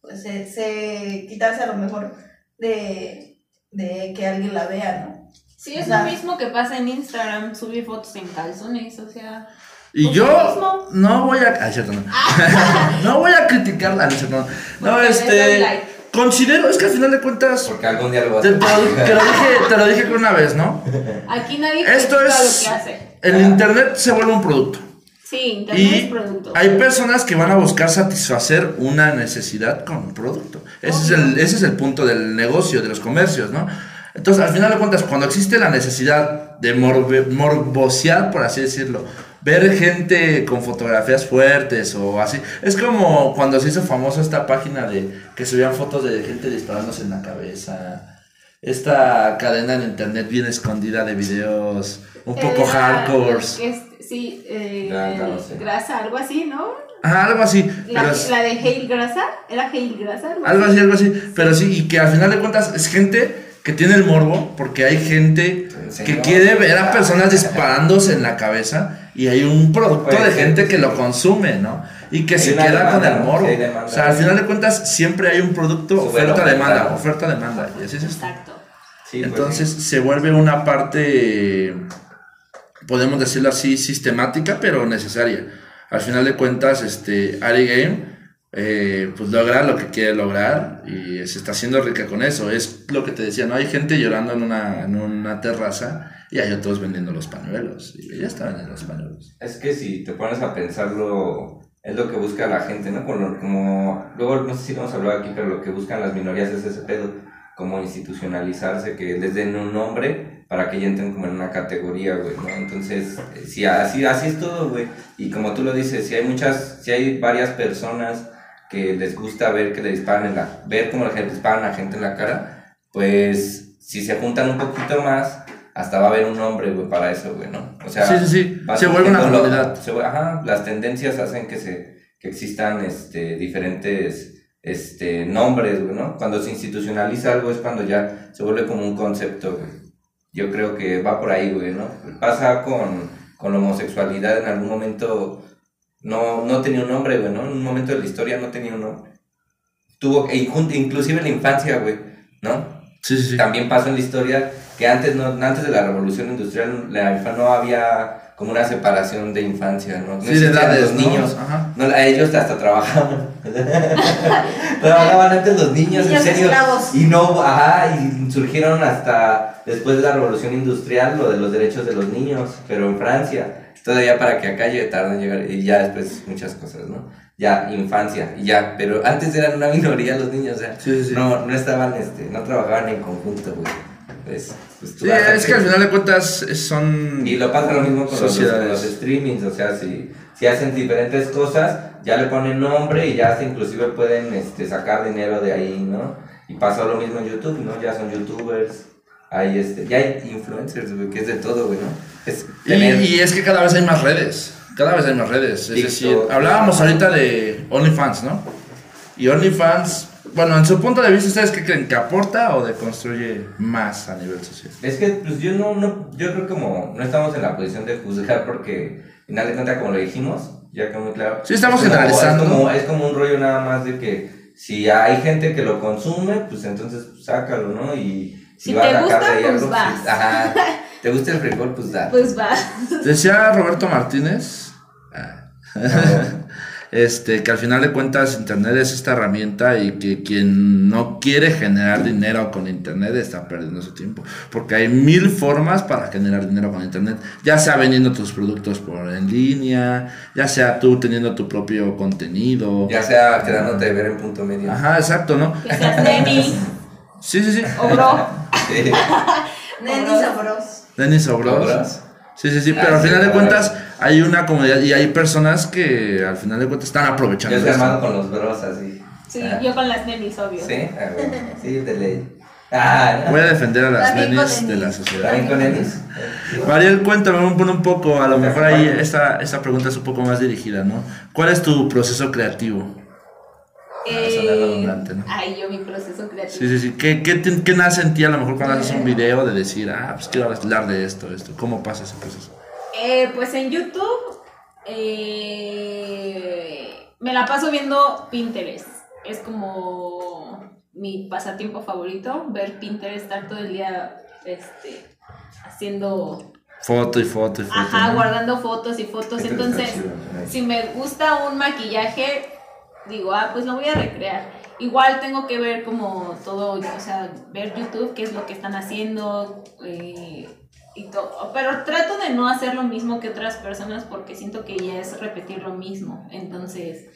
pues se, se- quitarse a lo mejor de, de que alguien la vea, ¿no? Sí, es o sea- lo mismo que pasa en Instagram, subir fotos en calzones, o sea... Y Pues yo no voy a. Ay, cierto, no. no voy a criticarla, no, cierto, este. like. Considero, es que al final de cuentas. Porque algún día lo vas Te, a te lo, te lo dije, te lo dije una vez, ¿no? Aquí nadie Esto es. lo que hace. El internet se vuelve un producto. Sí, internet es Y producto. hay personas que van a buscar satisfacer una necesidad con un producto. Ese es, el, ese es el punto del negocio, de los comercios, ¿no? Entonces, al final de cuentas, cuando existe la necesidad de morbe- morbosear, por así decirlo, ver gente con fotografías fuertes o así, es como cuando se hizo famoso esta página de que subían fotos de gente disparándose en la cabeza. Esta cadena en internet bien escondida de videos un poco es- sí, eh, sé. grasa, algo así, ¿no? Ajá, algo así. La, pero es- la de Hale Grasa, ¿era Hale Grasa? Algo así, algo así. Pero sí, y que al final de cuentas es gente que tiene el morbo, porque hay gente Sí, que ¿no? quiere ver a personas disparándose en la cabeza y hay un producto Puede de gente que lo consume, ¿no? Y que se queda demanda, con el morbo. Demanda. O sea, al final de cuentas siempre hay un producto, oferta-demanda, oferta. oferta-demanda. Y así es esto. Exacto. Sí, pues, Entonces se vuelve una parte, podemos decirlo así, sistemática, pero necesaria. Al final de cuentas, este, Ari Game, eh, pues logra lo que quiere lograr y se está haciendo rica con eso. Es lo que te decía, ¿no? Hay gente llorando en una, en una terraza y hay otros vendiendo los pañuelos. Y ella está vendiendo los pañuelos. Es que si te pones a pensarlo, es lo que busca la gente, ¿no? Como, luego, no sé si lo hemos hablado aquí, pero lo que buscan las minorías es ese pedo, como institucionalizarse, que les den un nombre para que ya entren como en una categoría, güey, ¿no? Entonces, eh, si así, así es todo, güey. Y como tú lo dices, si hay muchas, si hay varias personas que les gusta ver que le disparan en la, ver cómo le disparan a gente en la cara, pues si se juntan un poquito más, hasta va a haber un nombre, güey, para eso, güey, ¿no? O sea, Sí, sí, sí. Se vuelve una comunidad. ajá, las tendencias hacen que se que existan este diferentes este nombres, güey, ¿no? Cuando se institucionaliza algo es cuando ya se vuelve como un concepto, güey. Yo creo que va por ahí, güey, ¿no? Pasa con, con la homosexualidad en algún momento no, no tenía un nombre, güey, ¿no? En un momento de la historia no tenía un nombre. Tuvo, e inclu- inclusive en la infancia, güey, ¿no? Sí, sí, sí. También pasó en la historia que antes, no, antes de la revolución industrial la infa- no había como una separación de infancia, ¿no? No Sí, de edades, los ¿no? niños. Ajá. No, a ellos hasta trabajaban. trabajaban antes los niños, Niños en serio. esclavos. Y no, ajá, y surgieron hasta después de la revolución industrial lo de los derechos de los niños, pero en Francia. Todavía para que acá llegue tarde en llegar, y ya después muchas cosas, ¿no? Ya, infancia, y ya, pero antes eran una minoría los niños, o sea, Sí, sí, sí. no, no estaban, este, no trabajaban en conjunto, güey. Pues, pues Sí, es que al final de cuentas es- son... y lo pasa lo mismo con los, con los streamings, o sea, si, si hacen diferentes cosas, ya le ponen nombre y ya hasta inclusive pueden este, sacar dinero de ahí, ¿no? Y pasa lo mismo en YouTube, ¿no? Ya son youtubers, hay este, ya hay influencers, güey, que es de todo, güey, ¿no? Es Y, tener- y es que cada vez hay más redes. Cada vez hay más redes. Es TikTok. decir, hablábamos ahorita de OnlyFans, ¿no? Y OnlyFans, bueno, en su punto de vista, ¿ustedes qué creen? ¿Que aporta o deconstruye más a nivel social? Es que, pues yo no, no, yo creo como no estamos en la posición de juzgar porque, al final de cuentas, como lo dijimos, ya quedó muy claro. Sí, estamos es como- generalizando, Es como, ¿no? es como un rollo nada más de que si hay gente que lo consume, pues entonces pues, sácalo, ¿no? Y Si vas te a sacar gusta, de ahí pues algo, vas. Ajá. ¿Te gusta el frijol? Pues da. Pues va. Decía Roberto Martínez ah, este, que al final de cuentas Internet es esta herramienta y que quien no quiere generar dinero con Internet está perdiendo su tiempo. Porque hay mil formas para generar dinero con Internet. Ya sea vendiendo tus productos por en línea, ya sea tú teniendo tu propio contenido. Ya sea quedándote de ver en punto medio. Ajá, exacto, ¿no? Que seas neni Sí, sí, sí. o bro. Sí. Neni Obros. sabros. Denis Obros. ¿Obros? Sí, sí, sí, Ah, pero al sí, final de cuentas hay una comunidad y hay personas que al final de cuentas están aprovechando Yo estoy esto. armado con los bros así. Sí, Ah. yo con las nenis, obvio. Sí, ah, bueno. sí, de ley. Ah, no. Voy a defender a las nenis de nenis. la sociedad. ¿También con Enis? Mariel, cuéntame un, un poco, a lo mejor ahí esta, esta pregunta es un poco más dirigida, ¿no? ¿Cuál es tu proceso creativo? Eh, Suena redundante, ¿no? Ay, yo mi proceso creativo. Sí, sí, sí. ¿Qué, qué, te- qué nace en ti a lo mejor cuando haces un video de decir, ah, pues quiero hablar de esto, esto? ¿Cómo pasa ese proceso? Eh, pues en YouTube eh, me la paso viendo Pinterest. Es como mi pasatiempo favorito, ver Pinterest, estar todo el día este, haciendo, Foto y foto y foto. ajá, ¿no? guardando fotos y fotos. Pinterest Entonces, chido, si me gusta un maquillaje, digo, ah, pues lo voy a recrear. Igual tengo que ver como todo, o sea, ver YouTube, qué es lo que están haciendo eh, y todo. Pero trato de no hacer lo mismo que otras personas porque siento que ya es repetir lo mismo. Entonces,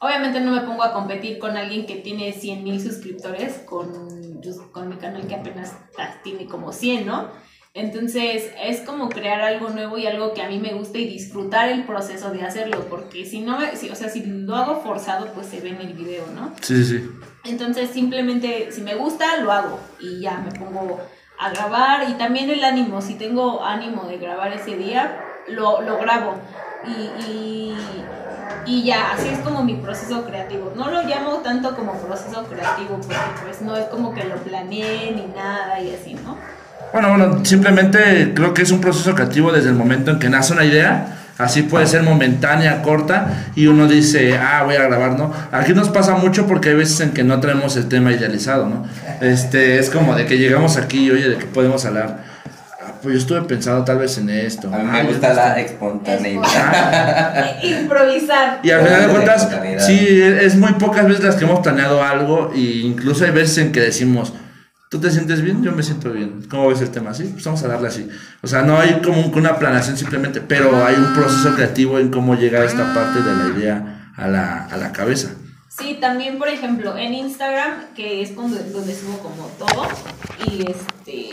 obviamente no me pongo a competir con alguien que tiene 100 mil suscriptores con, pues, con mi canal que apenas ah, tiene como 100, ¿no? Entonces es como crear algo nuevo y algo que a mí me gusta y disfrutar el proceso de hacerlo, porque si no, si, o sea, si lo hago forzado, pues se ve en el video, ¿no? Sí, sí, sí. Entonces simplemente si me gusta, lo hago y ya me pongo a grabar y también el ánimo, si tengo ánimo de grabar ese día, lo, lo grabo y, y, y ya, así es como mi proceso creativo. No lo llamo tanto como proceso creativo porque pues no es como que lo planeé ni nada y así, ¿no? Bueno, bueno, simplemente creo que es un proceso creativo desde el momento en que nace una idea. Así puede ser momentánea, corta, y uno dice, ah, voy a grabar, ¿no? Aquí nos pasa mucho porque hay veces en que no tenemos el tema idealizado, ¿no? Este, es como de que llegamos aquí, oye, ¿de qué podemos hablar? Ah, pues yo estuve pensando tal vez en esto. A mí me gusta esto- la espontaneidad. Improvisar. Y al final de cuentas, sí, es muy pocas veces las que hemos planeado algo, e incluso hay veces en que decimos, ¿tú te sientes bien? Yo me siento bien. ¿Cómo ves el tema? Sí, pues vamos a darle así. O sea, no hay como un- una planeación simplemente, pero hay un proceso creativo en cómo llega esta parte de la idea a la, a la cabeza. Sí, también, por ejemplo, en Instagram, que es donde, donde subo como todo, y este,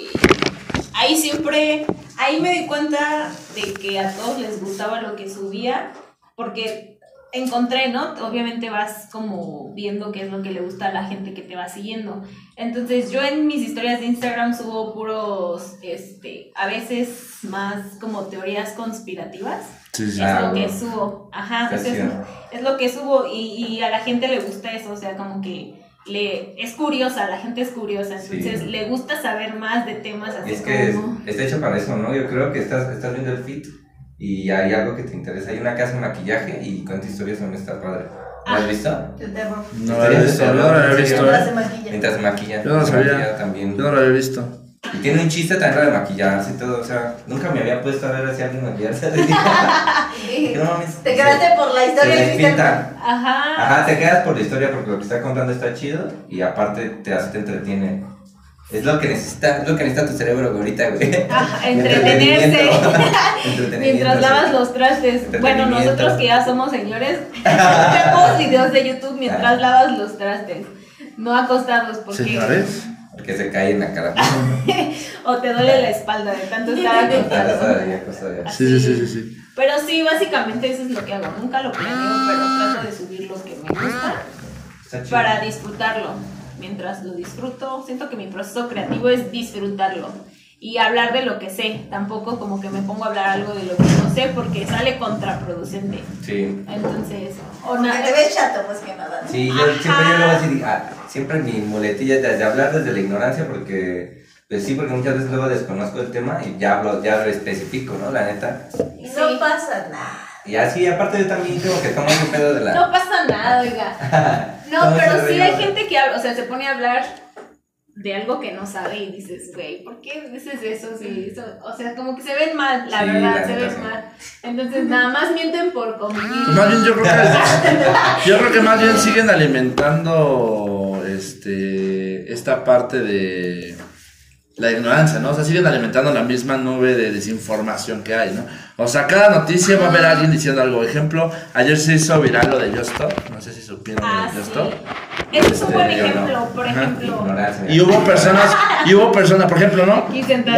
ahí siempre, ahí me di cuenta de que a todos les gustaba lo que subía, porque encontré, ¿no? Obviamente vas como viendo qué es lo que le gusta a la gente que te va siguiendo. Entonces yo en mis historias de Instagram subo puros, este, a veces más como teorías conspirativas. Sí, sí. Es Ah, lo que bueno. subo, ajá, o sea, es, chido. es lo que subo y, y a la gente le gusta eso, o sea, como que le es curiosa, la gente es curiosa, Sí. entonces le gusta saber más de temas así es que es- como... está hecho para eso, ¿no? Yo creo que estás, estás viendo el fit y hay algo que te interesa. Hay una que hace maquillaje y cuenta historias donde está padre. ¿Lo has Ah. visto? El terror. No lo visto, no lo había visto, Mientras ¿eh? se maquilla. Mientras se maquilla. Yo no sabía. también. Yo no lo había visto. Y tiene un chiste también lo de maquillarse y todo. O sea, nunca me había puesto a ver así a alguien maquillarse. no mames. Te quedaste por la historia. Ajá, Ajá, te quedas por la historia porque lo que está contando está chido y aparte te hace, te entretiene. Es lo que necesita, es lo que necesita tu cerebro güey, ahorita, güey. Ajá, entretenerse. Entretenimiento, Mientras sí. lavas los trastes. Bueno, nosotros que ya somos señores, vemos videos de YouTube mientras lavas los trastes. No acostados porque Señores. Porque se cae en la cara. o te duele la espalda de tanto estar acostado. Sí, sí, sí, sí, sí. Pero sí, básicamente eso es lo que hago. Nunca lo planeo, pero trato de subir lo que me gusta Está chido. para disfrutarlo. Mientras lo disfruto. Siento que mi proceso creativo es disfrutarlo y hablar de lo que sé. Tampoco como que me pongo a hablar algo de lo que no sé porque sale contraproducente. Sí. Entonces, o Porque nada. te ves chato, pues que nada. Sí, yo Ajá. siempre yo luego así digo, ah, siempre mi muletilla es de hablar desde la ignorancia porque, pues sí, porque muchas veces luego desconozco el tema y ya hablo, ya lo especifico, ¿no? La neta. Y Sí. no pasa nada. Y así, aparte yo también como que tomo un pedo de la... No pasa nada, oiga. No, ¿Cómo pero sí hay gente que habla, o sea, se pone a hablar de algo que no sabe y dices, güey, ¿por qué dices eso? Sí, eso? O sea, como que se ven mal, la Sí, verdad, la se ven mal. Entonces, nada más mienten por convivir. Más bien yo creo que yo creo que más bien siguen alimentando este esta parte de la ignorancia, ¿no? O sea, siguen alimentando la misma nube de desinformación que hay, ¿no? O sea, cada noticia va a haber alguien diciendo algo. Ejemplo, ayer se hizo viral lo de Just Stop, no sé si supieron Ah, de Just sí. Ese es un Este, buen yo no. ejemplo, por ejemplo. Y hubo personas, y hubo personas, por ejemplo, ¿no?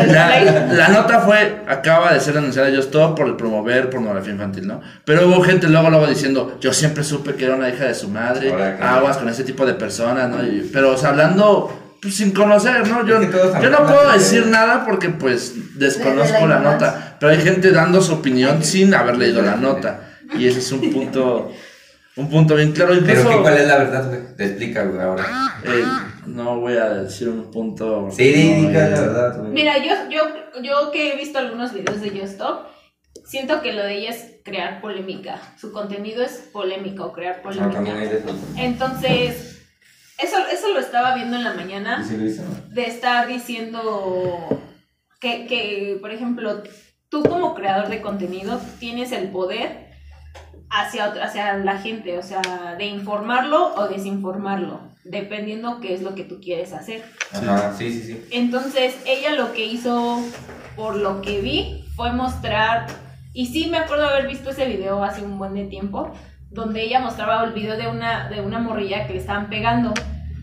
La, la nota fue, acaba de ser anunciada Just Stop por el promover pornografía infantil, ¿no? Pero hubo gente luego, luego diciendo, yo siempre supe que era una hija de su madre, aguas con ese tipo de personas, ¿no? Y- pero, o sea, hablando pues, sin conocer, ¿no? Yo, que yo no puedo de- decir nada porque, pues, desconozco De la nota. Pero hay gente dando su opinión sin haber leído la nota. Y ese es un punto, un punto bien claro. Pero ¿qué, ¿cuál es la verdad, güey? Te explica, güey, ahora. eh, no voy a decir un punto. Sí, no, ¿cuál es eh, la verdad, güey. Mira, yo, yo, yo que he visto algunos videos de Just Stop, siento que lo de ella es crear polémica. Su contenido es polémico, crear No, también hay polémica. de eso. Entonces, eso, eso lo estaba viendo en la mañana. ¿Y sí lo hizo? de estar diciendo que, que, por ejemplo, tú como creador de contenido tienes el poder hacia, otra- hacia la gente, o sea, de informarlo o desinformarlo, dependiendo qué es lo que tú quieres hacer. Ajá, sí, sí, sí. Entonces, ella lo que hizo, por lo que vi, fue mostrar, y sí me acuerdo haber visto ese video hace un buen de tiempo, donde ella mostraba el video de una, de una morrilla que le estaban pegando,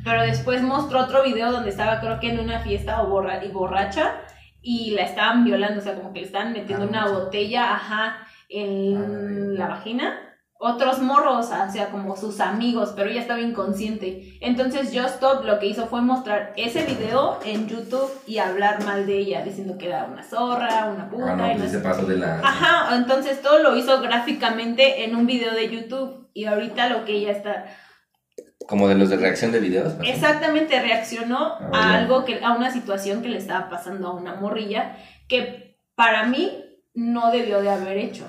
pero después mostró otro video donde estaba creo que en una fiesta o borra, y borracha y la estaban violando, o sea, como que le estaban metiendo Ah, una sí. botella, ajá, en Ay. la vagina. Otros morros, o sea, como sus amigos, pero ella estaba inconsciente. Entonces Just Stop lo que hizo fue mostrar ese video en YouTube y hablar mal de ella, diciendo que era una zorra, una puta. Ah, no, pues de la... Ajá, entonces todo lo hizo gráficamente en un video de YouTube y ahorita lo que ella está Como de los de reacción de videos. exactamente reaccionó Ah, a algo que a una situación que le estaba pasando a una morrilla que para mí no debió de haber hecho.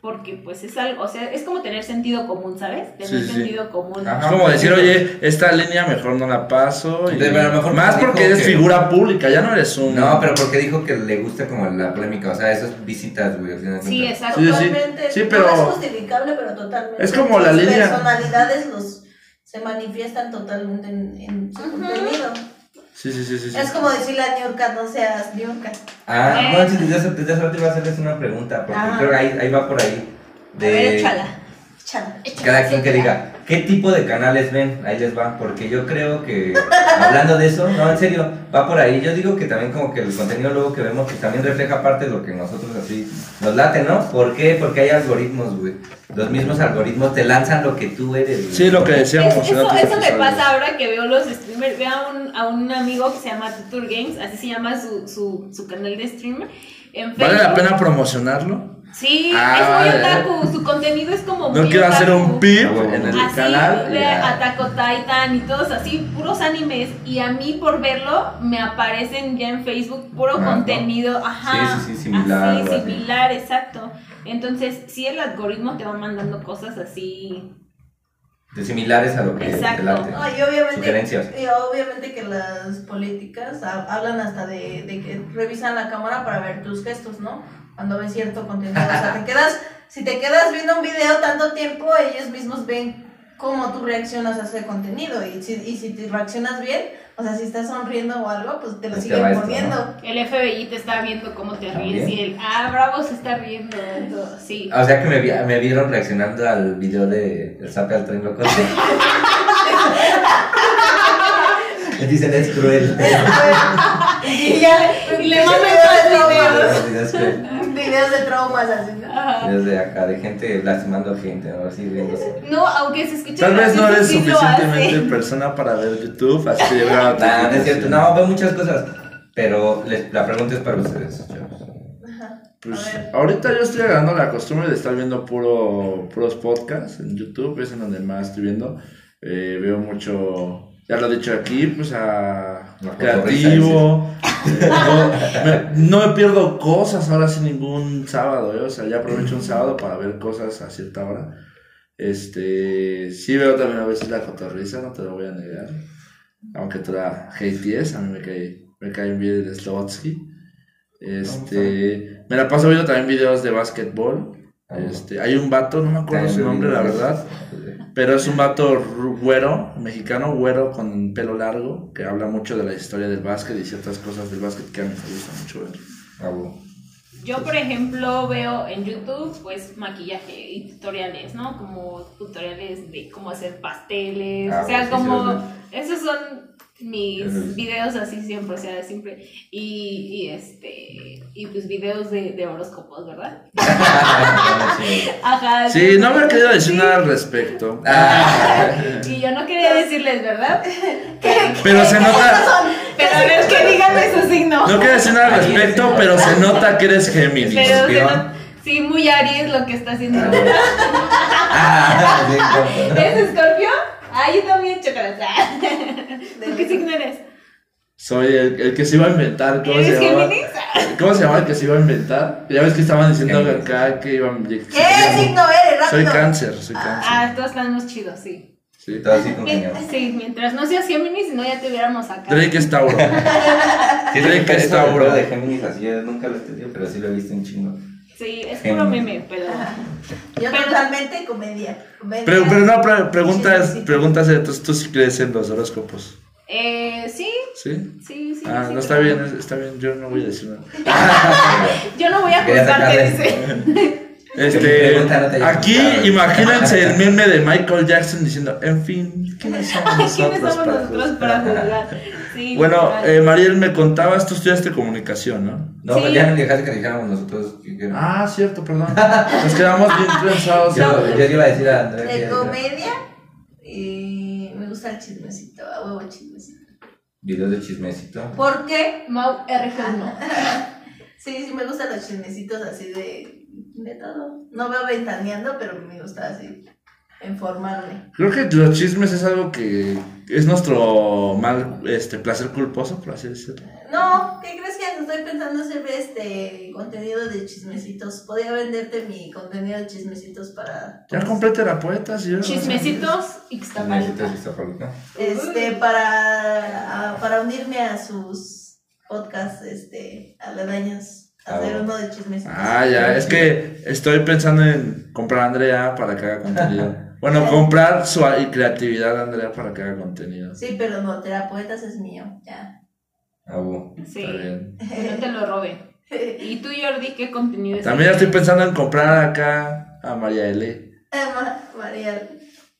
Porque pues es algo, o sea, es como tener sentido común, ¿sabes? Tener Sí, sí. sentido común. Ajá. Es como decir, oye, esta línea mejor no la paso. y- Pero a lo mejor más porque eres que- figura pública, ya no eres un. No, pero porque dijo que le gusta como la polémica, o sea, esas visitas, güey. Sí, exacto. Sí, sí. Totalmente. Sí, pero- No es justificable, pero totalmente. Es como la línea- personalidades los, se manifiestan totalmente en, en su Ujú. contenido. Sí, sí, sí, sí. Es como decirle a Niurka, no seas Niurka. Ah, Eh. no, desde hace, desde hace rato iba a hacerles una pregunta, porque Ah. creo que ahí, ahí va por ahí. A ver, De échala. Échala. cada quien que diga, ¿qué tipo de canales ven? Ahí les va, porque yo creo que, hablando de eso, no, en serio, va por ahí. Yo digo que también como que el contenido luego que vemos, pues también refleja parte de lo que nosotros así nos late, ¿no? ¿Por qué? Porque hay algoritmos, güey. Los mismos algoritmos te lanzan lo que tú eres, güey. Sí, lo que Es- decíamos. en eso, eso me pasa ahora que veo los streamers. Veo a un, a un amigo que se llama Tutor Games, así se llama su, su, su canal de streamer. En ¿Vale la pena promocionarlo? Sí, Ah, es muy otaku. Su contenido es como No muy quiero hacer un pip Ah, bueno. en el Así, canal. Attack on Titan y todos así, puros animes. Y a mí por verlo me aparecen ya en Facebook puro Ah, ¿no? contenido, ajá. Sí, sí, sí, similar, Así, similar, exacto. Entonces, sí el algoritmo te va mandando cosas así. De similares a lo que Exacto. te late. No, y obviamente, Sugerencias. y obviamente que las políticas ha- hablan hasta de, de que revisan la cámara para ver tus gestos, ¿no? Cuando ven cierto contenido. O sea, te quedas, si te quedas viendo un video tanto tiempo, ellos mismos ven cómo tú reaccionas a ese contenido. Y si, y si te reaccionas bien, o sea, si estás sonriendo o algo, pues te lo siguen esto, poniendo. El FBI te está viendo cómo te ríes También. y el, ah, bravo se está riendo. todo, Sí. O sea que me, vi- me vieron reaccionando al video de El Sape al Tren Locote. Me dicen es cruel. y ya, Y le pinche videos. Videos de traumas así, ¿no? Ajá. Videos de acá, de gente lastimando a gente, ¿no? Así riéndose. No, aunque se escucha Tal vez no eres sí suficientemente persona para ver YouTube, así que llega a tu Nah, no es cierto, no, veo muchas cosas. Pero les- la pregunta es para ustedes, chavos. Pues, ahorita yo estoy agarrando la costumbre de estar viendo puro, puros podcasts en YouTube, es en donde más estoy viendo. Eh, veo mucho, ya lo he dicho aquí, pues a Creativo. Eh, no, me, no me pierdo cosas ahora sin ningún sábado, ¿eh? o sea, ya aprovecho un sábado para ver cosas a cierta hora. Este, sí veo también a veces la cotorriza, no te lo voy a negar. Aunque tú la hatees, a mí me cae, me cae bien el Slotsky. Este, me la paso viendo también videos de básquetbol. Este, hay un vato, no me acuerdo su nombre, la verdad, pero es un vato güero, mexicano güero con pelo largo, que habla mucho de la historia del básquet y ciertas cosas del básquet que a mí me gusta mucho ver. Ah, bueno. Yo, por ejemplo, veo en YouTube, pues, maquillaje y tutoriales, ¿no? Como tutoriales de cómo hacer pasteles, Ah, o sea, sí, sí, como... esos son mis videos así siempre, o sea, siempre. Y, y este... Y pues videos de, de horóscopos, ¿verdad? Sí. Ajá. Sí, no me he querido decir sí. nada al respecto. Ah, Y yo no quería decirles, ¿verdad? Pero se nota, Pero a ver, que díganme su signo. no quiero decir nada al respecto, pero se nota que eres Géminis. Pero se Escorpión. no- sí, muy Aries lo que está haciendo. ah, ¿Eres escorpio? Ah, yo también, chocolate. ¿Tú qué signo eres? Soy el, el que se iba a inventar, ¿cómo se ¿Eres llama? Géminis? ¿Cómo se llama el que se iba a inventar? Ya ves que estaban diciendo acá que iban... ¿Qué signo eres? Soy cáncer, soy cáncer. Ah, todos estamos chidos, sí. Sí. Así congeniado. Sí, mientras no seas Géminis, no ya te hubiéramos acá. Drake es Tauro. Sí, Drake es Tauro. de Géminis así, yo nunca lo he entendido, pero sí lo he visto un chingo. Sí, es puro meme, pero. Yo Pero- totalmente comedia. comedia. Pero, pero no, pre- preguntas, preguntas, entonces tú sí crees en los horóscopos, Eh, sí, ¿sí? sí, sí. Ah, sí, no está pero- bien, es- está bien, yo no voy a decir nada. Yo no voy a sacarle. dice. Este, aquí imagínense el meme de Michael Jackson diciendo, en fin, ¿quiénes somos nosotros? ¿Quiénes somos para nosotros juzgar?" para juzgar? Sí, Bueno, eh, Mariel, me contabas, tú estudiaste comunicación, ¿no? No, Sí. ya no dejaste que dijéramos nosotros. que- que- Ah, cierto, perdón. Nos quedamos bien pensados. yo, yo le iba a decir a Andrea De comedia. Y me gusta el chismecito. A huevo chismecito. videos de chismecito. ¿Por qué? Mau RG1. Sí, sí, me gustan los chismecitos así de, de todo. No veo ventaneando, pero me gusta así informarme. Creo que los chismes es algo que es nuestro mal, este, placer culposo, por así decirlo. No, ¿qué crees que estoy pensando hacer este contenido de chismecitos? Podría venderte mi contenido de chismecitos para Ya compré terapeutas y yo... Chismecitos Iztapalapa. este para a- para unirme a sus podcasts este aledaños Ah, hacer uno de chismecitos. Ah, ya, es que estoy pensando en comprar a Andrea para que haga contenido. Bueno, comprar su y creatividad a Andrea para que haga contenido. Sí, pero no, terapeutas es mío, ya. Ah, bueno. Sí, Está bien. que no te lo robe. ¿Y tú, Jordi, qué contenido es? También estoy pensando en comprar acá a María L. Ma- María,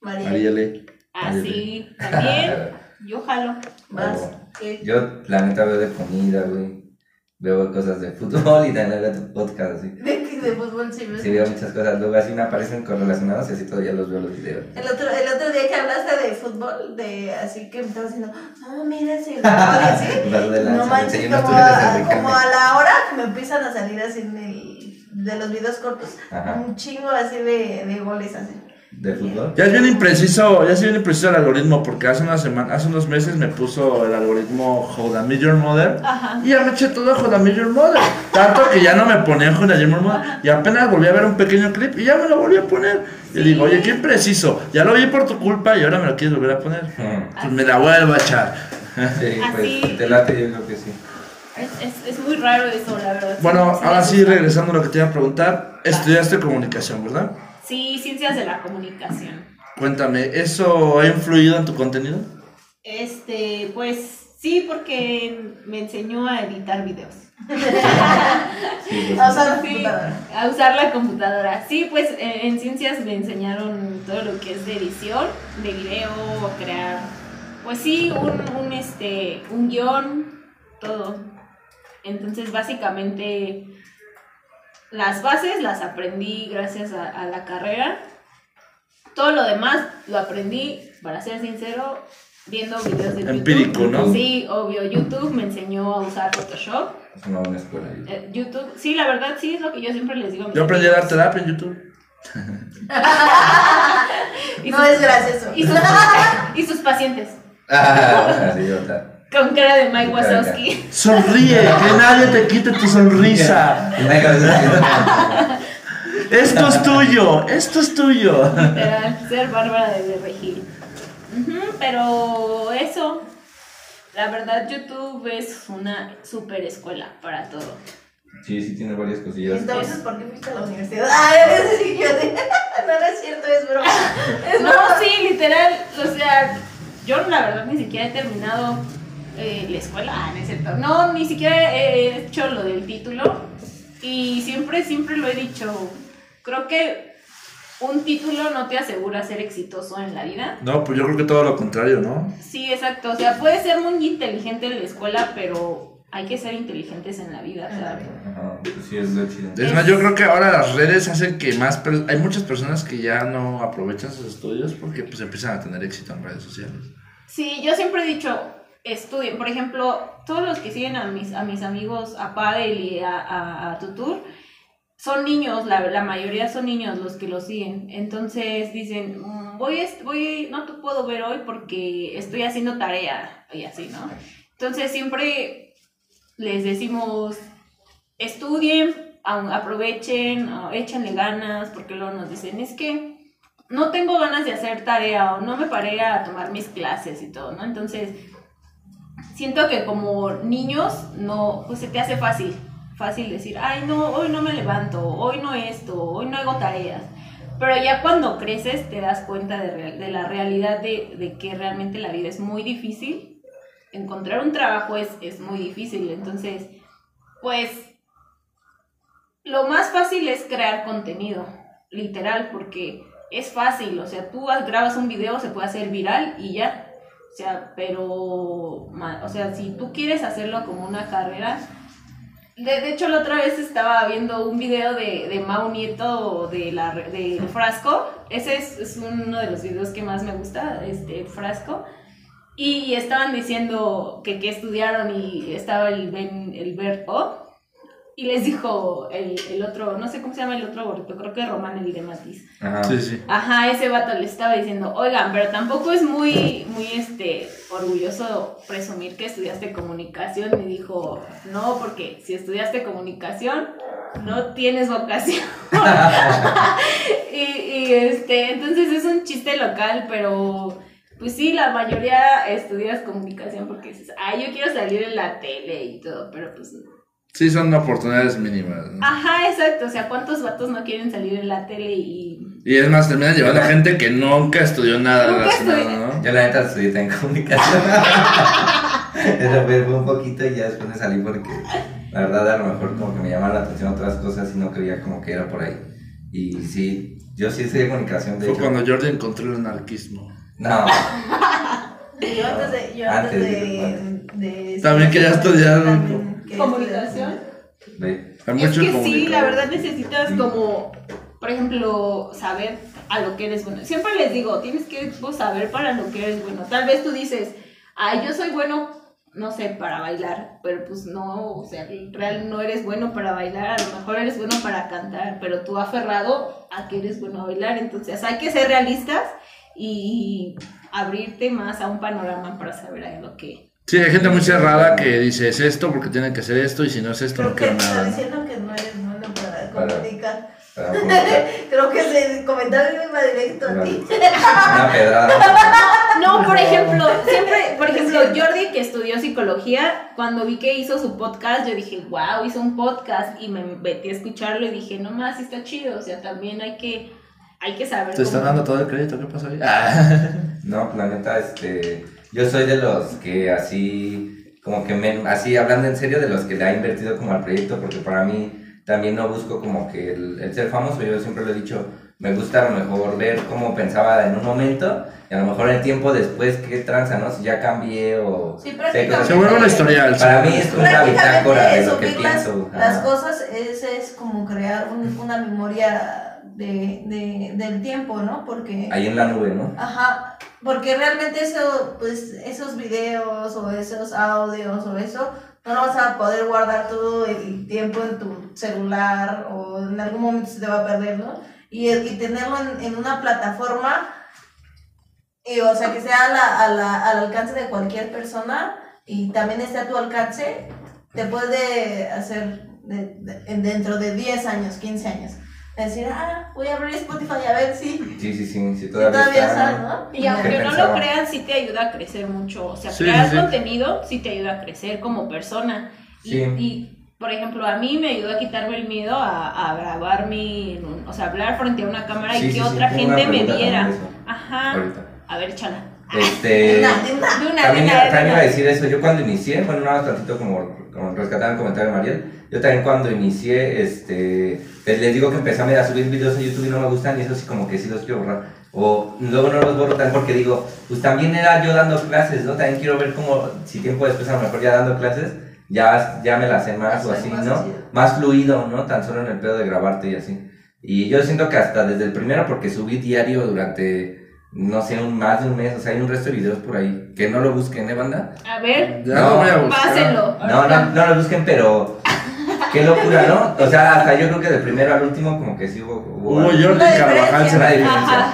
María, María L. Ah, sí, también. Yo jalo. vas. Ah. Yo, la neta, veo de comida, güey. Veo cosas de fútbol y también veo tu podcast, así. De, de fútbol sí ves Sí, veo muchas cosas. Luego así me aparecen correlacionados y así todavía los veo los videos. El otro, el otro día que hablaste de fútbol, de así que me estabas diciendo, no, mira ese gol", y así. Pasado de lanza, No me manches, como de a, como a la hora que me empiezan a salir así en el, de los videos cortos, Ajá. un chingo así de, de goles así. ¿De fútbol? Ya es bien impreciso, ya es bien impreciso el algoritmo porque hace una semana, hace unos meses me puso el algoritmo Your Mother Ajá. y ya me eché todo Your Mother. Tanto que ya no me ponía Met Your Mother y apenas volví a ver un pequeño clip y ya me lo volví a poner. Y digo, oye, qué impreciso, ya lo vi por tu culpa y ahora me lo quieres volver a poner. Pues me la vuelvo a echar. Sí, pues te late, yo creo que sí. Es, es, es muy raro eso, la verdad. Bueno, Sí, ahora sí, regresando a lo que te iba a preguntar, estudiaste comunicación, ¿verdad? Sí, ciencias de la comunicación. Cuéntame, ¿eso ha influido en tu contenido? Este, pues sí, porque me enseñó a editar videos. Sí, Sí, a usar la computadora. Sí, pues eh, en ciencias me enseñaron todo lo que es de edición, de video, crear, pues sí, un, un, este, un guion, todo. Entonces, básicamente, las bases las aprendí gracias a, a la carrera. Todo lo demás lo aprendí, para ser sincero, viendo videos de Empírico, YouTube. ¿no? Sí, obvio. YouTube me enseñó a usar Photoshop. Es una buena escuela. ahí. Eh, YouTube, sí, la verdad sí es lo que yo siempre les digo a mis Yo aprendí a dar amigos. terapia en YouTube. Y No sus- es gracioso. Y sus, y sus pacientes. Ah, sí, otra. Con cara de Mike. Wazowski. Sonríe, que nadie te quite tu sonrisa. Esto es tuyo, esto es tuyo. Literal, ser Bárbara de Regil. Ujú, pero eso, la verdad, YouTube es una super escuela para todo. Sí, sí, tiene varias Y cosillas. entonces, ¿por qué fuiste a la universidad? Ay, es decir, yo de... No, no es cierto, es broma. Es No, broma. sí, literal, o sea, yo la verdad ni siquiera he terminado eh, la escuela, ah, no es cierto. No, ni siquiera he hecho lo del título y siempre, siempre lo he dicho. Creo que un título no te asegura ser exitoso en la vida. No, pues yo creo que todo lo contrario, ¿no? Sí, exacto. O sea, puedes ser muy inteligente en la escuela, pero hay que ser inteligentes en la vida. O sea, Ajá, pues sí, es lo chido. Es más, yo creo que ahora las redes hacen que más... Hay muchas personas que ya no aprovechan sus estudios porque pues empiezan a tener éxito en redes sociales. Sí, yo siempre he dicho, estudien. Por ejemplo, todos los que siguen a mis, a mis amigos, a Padel y a, a, Tutur, son niños, la, la mayoría son niños los que lo siguen. Entonces dicen, "Mm, voy, voy, no te puedo ver hoy porque estoy haciendo tarea y así, ¿no? Entonces siempre les decimos, estudien, aprovechen, échenle ganas, porque luego nos dicen, es que no tengo ganas de hacer tarea o no me paré a tomar mis clases y todo, ¿no? Entonces, siento que como niños, no, pues se te hace fácil, fácil decir, ay, no, hoy no me levanto, hoy no esto, hoy no hago tareas. Pero ya cuando creces te das cuenta de, de la realidad de, de que realmente la vida es muy difícil. Encontrar un trabajo es, es muy difícil. Entonces, pues, lo más fácil es crear contenido, literal, porque es fácil. O sea, tú grabas un video, se puede hacer viral y ya. O sea, pero, o sea, si tú quieres hacerlo como una carrera, de, de hecho la otra vez estaba viendo un video de, de Mau Nieto de la de Frasco, ese es, es uno de los videos que más me gusta, este Frasco, y estaban diciendo que, que estudiaron y estaba el Ben, el Bert y les dijo el, el otro, no sé cómo se llama el otro gordito, creo que Román el de Matiz. Ajá. Sí, sí. Ajá, ese vato le estaba diciendo, oigan, pero tampoco es muy, muy este, orgulloso presumir que estudiaste comunicación. Y dijo, no, porque si estudiaste comunicación, no tienes vocación. y, y, este, entonces es un chiste local, pero pues sí, la mayoría estudias comunicación porque dices, ay, yo quiero salir en la tele y todo, pero pues Sí, son oportunidades mínimas. ¿no? Ajá, exacto. O sea, ¿cuántos vatos no quieren salir en la tele y Y es más, terminan llevando a gente que nunca estudió nada Nunca relacionado, estudié. ¿no? Yo la neta estudié en comunicación. Eso fue fue un poquito y ya después me salí porque la verdad a lo mejor como que me llamaban la atención otras cosas y no creía como que era por ahí. Y sí, yo sí estudié comunicación de Fue hecho. cuando Jordi encontró el anarquismo. No, Yo antes de. Yo Antes antes de- de. de También quería estudiar también quería comunicación? Ve. Hay Es que sí, la verdad necesitas como, por ejemplo, saber a lo que eres bueno. Siempre les digo, tienes que pues, saber para lo que eres bueno. Tal vez tú dices, ay, yo soy bueno, no sé, para bailar, pero pues no, o sea, real no eres bueno para bailar, a lo mejor eres bueno para cantar, pero tú aferrado a que eres bueno a bailar. Entonces hay que ser realistas y abrirte más a un panorama para saber a lo que... Sí, hay gente muy cerrada que dice es esto porque tiene que ser esto y si no es esto Creo no que quiero nada. ¿no? diciendo que no eres bueno para Para- comunicar. Para. Creo que ese comentario iba directo a ti. Una pedrada. No, por ejemplo, siempre, por ejemplo, Jordi que estudió psicología, cuando vi que hizo su podcast, yo dije, wow, hizo un podcast y me metí a escucharlo y dije, no más, está chido, o sea, también hay que, hay que saber. Te están cómo- dando todo el crédito, ¿qué pasó ahí? Ah. No, la neta, este, yo soy de los que así, como que me, así hablando en serio, de los que le ha invertido como al proyecto, porque para mí también no busco como que el, el ser famoso, yo siempre lo he dicho, me gusta a lo mejor ver cómo pensaba en un momento y a lo mejor el tiempo después qué tranza, ¿no? Si ya cambié o... Sí, Se vuelve una que- historial. Para mí es una bitácora de lo que las, pienso. las cosas es, es como crear un- una memoria de, de- del tiempo, ¿no? Porque... Ahí en la nube, ¿no? Ajá, porque realmente eso, pues, esos videos o esos audios o eso, no lo vas a poder guardar todo el tiempo en tu celular o en algún momento se te va a perder, ¿no? Y, y tenerlo en, en una plataforma, y, o sea, que sea a la- a la- al alcance de cualquier persona y también esté a tu alcance, te puede hacer de- de- dentro de 10 años, 15 años. Decir, ah, voy a abrir Spotify a ver si Sí, sí, sí, sí, si todavía, todavía está. está, ¿no? Y aunque ¿Qué no pensaba? lo crean, sí te ayuda a crecer mucho. O sea, Sí, crear sí. contenido sí te ayuda a crecer como persona. Y, Sí. y, por ejemplo, a mí me ayudó a quitarme el miedo a, a grabarme, en un- o sea, hablar frente a una cámara Sí, y sí, que sí, otra gente me viera. Ajá. ahorita. A ver, chala. Este... Una, de una. De una, También, de una, de también iba a decir eso, yo cuando inicié, bueno, nada más tantito como, como rescatar el comentario de Mariel, yo también cuando inicié, este, les, les digo que empecé a subir videos a YouTube y no me gustan y eso sí como que sí los quiero borrar. O luego no los borro también porque digo, pues también era yo dando clases, ¿no? También quiero ver cómo, si tiempo después a lo mejor ya dando clases, ya, ya me las sé más o así, más ¿no? Más fluido, ¿no? Tan solo en el pedo de grabarte y así. Y yo siento que hasta desde el primero, porque subí diario durante, no sé, un, más de un mes, o sea, hay un resto de videos por ahí, que no lo busquen, ¿eh, banda? A ver, No, pásenlo. No, no, no lo busquen, pero qué locura, ¿no? O sea, hasta yo creo que del primero al último como que sí hubo... hubo Hubo Jordi Carvajal. se diferencia.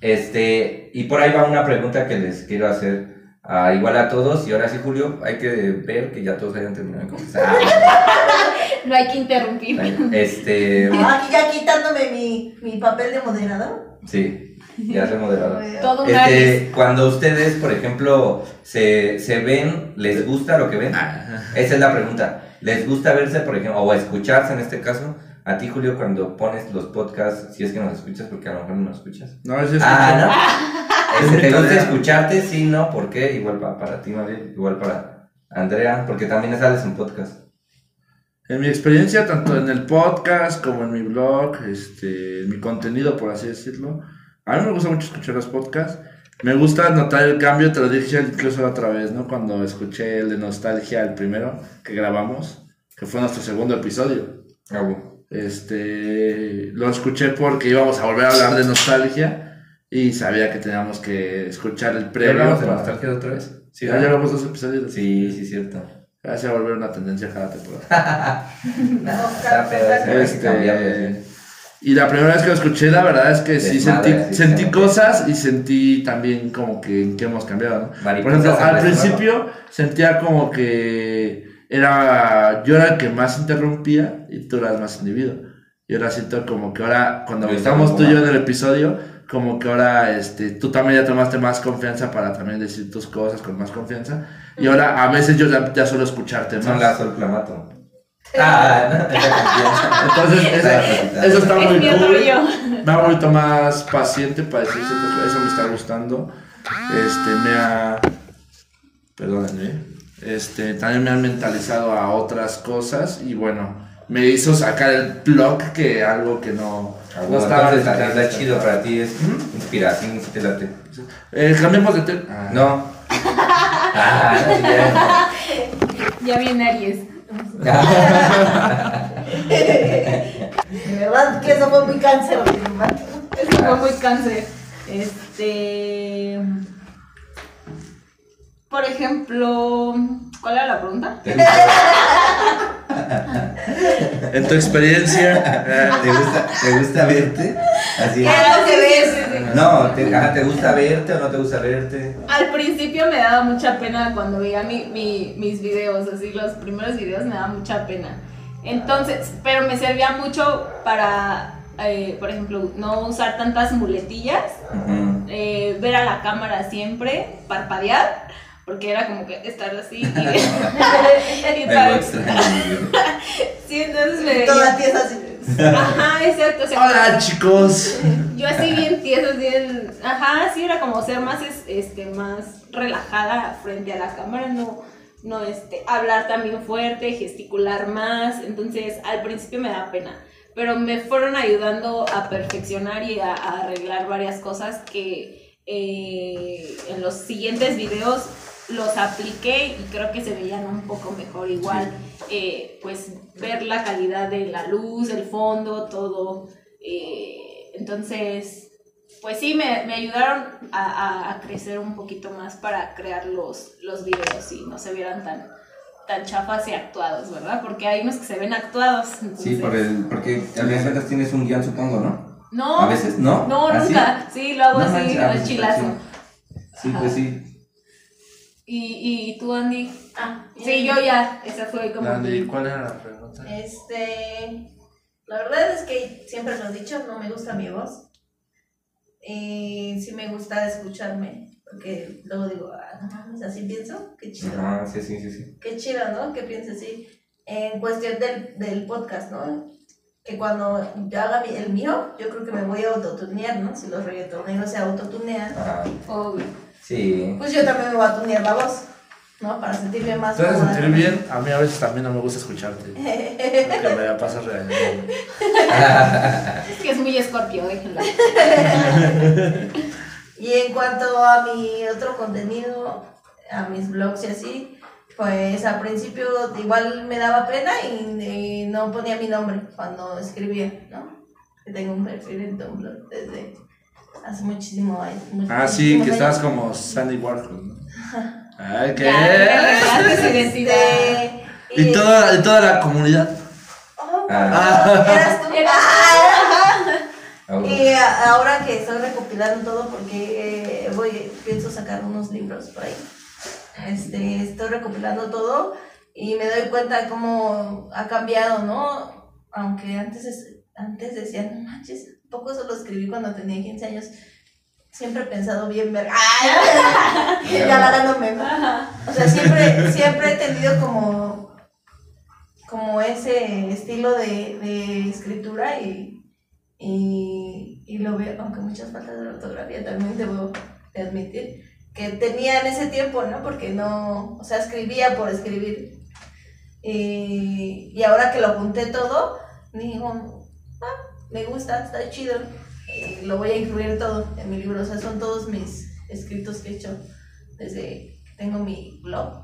Este, y por ahí va una pregunta que les quiero hacer ah, igual a todos, y ahora sí, Julio, hay que ver que ya todos hayan terminado de contestar. No hay que interrumpir. Este, Ah, aquí ya quitándome mi, mi papel de moderador. sí, ya soy moderador. Todo Este, cuando ustedes, por ejemplo, se, se ven, ¿les gusta lo que ven? Esa es la pregunta. ¿Les gusta verse, por ejemplo, o escucharse en este caso? A ti, Julio, cuando pones los podcasts, si es que nos escuchas, porque a lo mejor no nos escuchas. No, es Ah, ¿no? Es ¿Te mi gusta escucharte? Sí, ¿no? ¿Por qué? Igual para, para ti, Mabel, igual para Andrea, porque también sales en podcast. En mi experiencia, tanto en el podcast como en mi blog, este, en mi contenido, por así decirlo, a mí me gusta mucho escuchar los podcasts. Me gusta notar el cambio, te lo dije incluso otra vez, ¿no? Cuando escuché el de Nostalgia, el primero que grabamos, que fue nuestro segundo episodio. Ah, bueno. Este, lo escuché porque íbamos a volver a hablar de nostalgia y sabía que teníamos que escuchar el ¿Ya previo. hablamos de nostalgia otra vez? Sí, ya llevamos dos episodios. Sí, sí, cierto. Ya se va a volver una tendencia cada temporada. Que Este. Y la primera vez que lo escuché, la verdad es que sí sentí, así sentí cosas y sentí también como que, que hemos cambiado, ¿no? Por ejemplo, al el principio sentía como que era yo era el que más interrumpía y tú eras más individuo. Y ahora siento como que ahora, cuando Yo estamos tú y yo en el episodio, como que ahora este, tú también ya tomaste más confianza para también decir tus cosas con más confianza. Y ahora a veces yo ya, ya suelo escucharte Son más. Clamato. Ah, no. Entonces, eso, eso está Es muy otro cool. ha vuelto más paciente para decir ciertas cosas. Eso me está gustando. Este, me ha. Perdónenme. Este, también me han mentalizado a otras cosas. Y bueno, me hizo sacar el blog que algo que no. Ah, no estaba está, chido para ti, es inspiración, si te late. Eh, cambiemos de tema. Ah, No. Ah, no, ya. Ya viene Aries. De verdad que eso fue muy cáncer. Eso fue muy cáncer. Este. Por ejemplo. ¿Cuál era la pregunta? En tu experiencia. ¿Te gusta, ¿Te gusta verte? Así. Te sí, No, te, ajá, ¿te gusta verte o no te gusta verte? Al principio me daba mucha pena cuando veía mi, mi- mis videos, así los primeros videos me daba mucha pena. Entonces, pero me servía mucho para, eh, por ejemplo, no usar tantas muletillas, eh, ver a la cámara siempre, parpadear, porque era como que estar así. Y, y. Sí, entonces me Toda tiesa así. Ajá, exacto. o sea, Hola chicos. yo así bien tiesa, bien, ajá, sí era como ser más, es- este, más relajada frente a la cámara, no, no, este, hablar también fuerte, gesticular más, entonces al principio me da pena, pero me fueron ayudando a perfeccionar y a, a arreglar varias cosas que eh, en los siguientes videos los apliqué y creo que se veían un poco mejor igual, eh, pues ver la calidad de la luz, el fondo, todo. eh, entonces, pues sí, me, me ayudaron a, a- a crecer un poquito más para crear los, los videos y no se vieran tan, tan chafas y actuados, ¿verdad? Porque hay unos que se ven actuados. Sí, por el, porque al final de cuentas tienes un guion, supongo, ¿no? No, A veces, ¿no? no, ¿Ah, nunca. Sí, lo hago No así, manches, ah, al pues, chilazo. Sí, pues sí. ¿Y, ¿Y tú, Andy? Ah, Sí, yo ya. Esa fue como. Andy, ¿cuál era la pregunta? Este, la verdad es que siempre lo he dicho, no me gusta mi voz. Y sí me gusta escucharme, porque luego digo, ah, no mames, así pienso, qué chido. Ajá, sí, sí, sí, sí. Qué chido, ¿no? Que piense así. En cuestión del, del podcast, ¿no? Que cuando yo haga mi- el mío, yo creo que me voy a autotunear, ¿no? Si los reggaetoneros se autotunean, Ajá, Obvio. Sí. pues yo también me voy a tunear la voz, ¿no? Para sentirme más ¿Te vas a cómoda. sentir bien? A mí a veces también no me gusta escucharte. Porque me la pasas regañando. Es que es muy escorpio, déjenlo. Y en cuanto a mi otro contenido, a mis blogs y así, pues al principio igual me daba pena y, y no ponía mi nombre cuando escribía, ¿no? Que tengo un perfil en Tumblr desde hace muchísimo años. Ah, sí, que estabas como Sandy Warhol, ¿no? Ay, ¿qué? Este, Y toda, y toda la comunidad. Oh, Ah. eras tú. Ah. Ah, bueno. Y a- ahora que estoy recopilando todo, porque eh, voy, pienso sacar unos libros por ahí, este, estoy recopilando todo y me doy cuenta cómo ha cambiado, ¿no? Aunque antes, es- antes decían, no manches, poco solo escribí cuando tenía 15 años. Siempre he pensado bien ver. ¡Ay! ya la gano meme. O sea, siempre, siempre he tenido como, como ese estilo de, de escritura y, y, y lo veo, aunque muchas faltas de ortografía también debo de admitir, que tenía en ese tiempo, ¿no? Porque no, o sea, escribía por escribir. Y, y ahora que lo apunté todo, digo, ah, me gusta, está chido. Y lo voy a incluir todo en mi libro. O sea, son todos mis escritos que he hecho desde que tengo mi blog.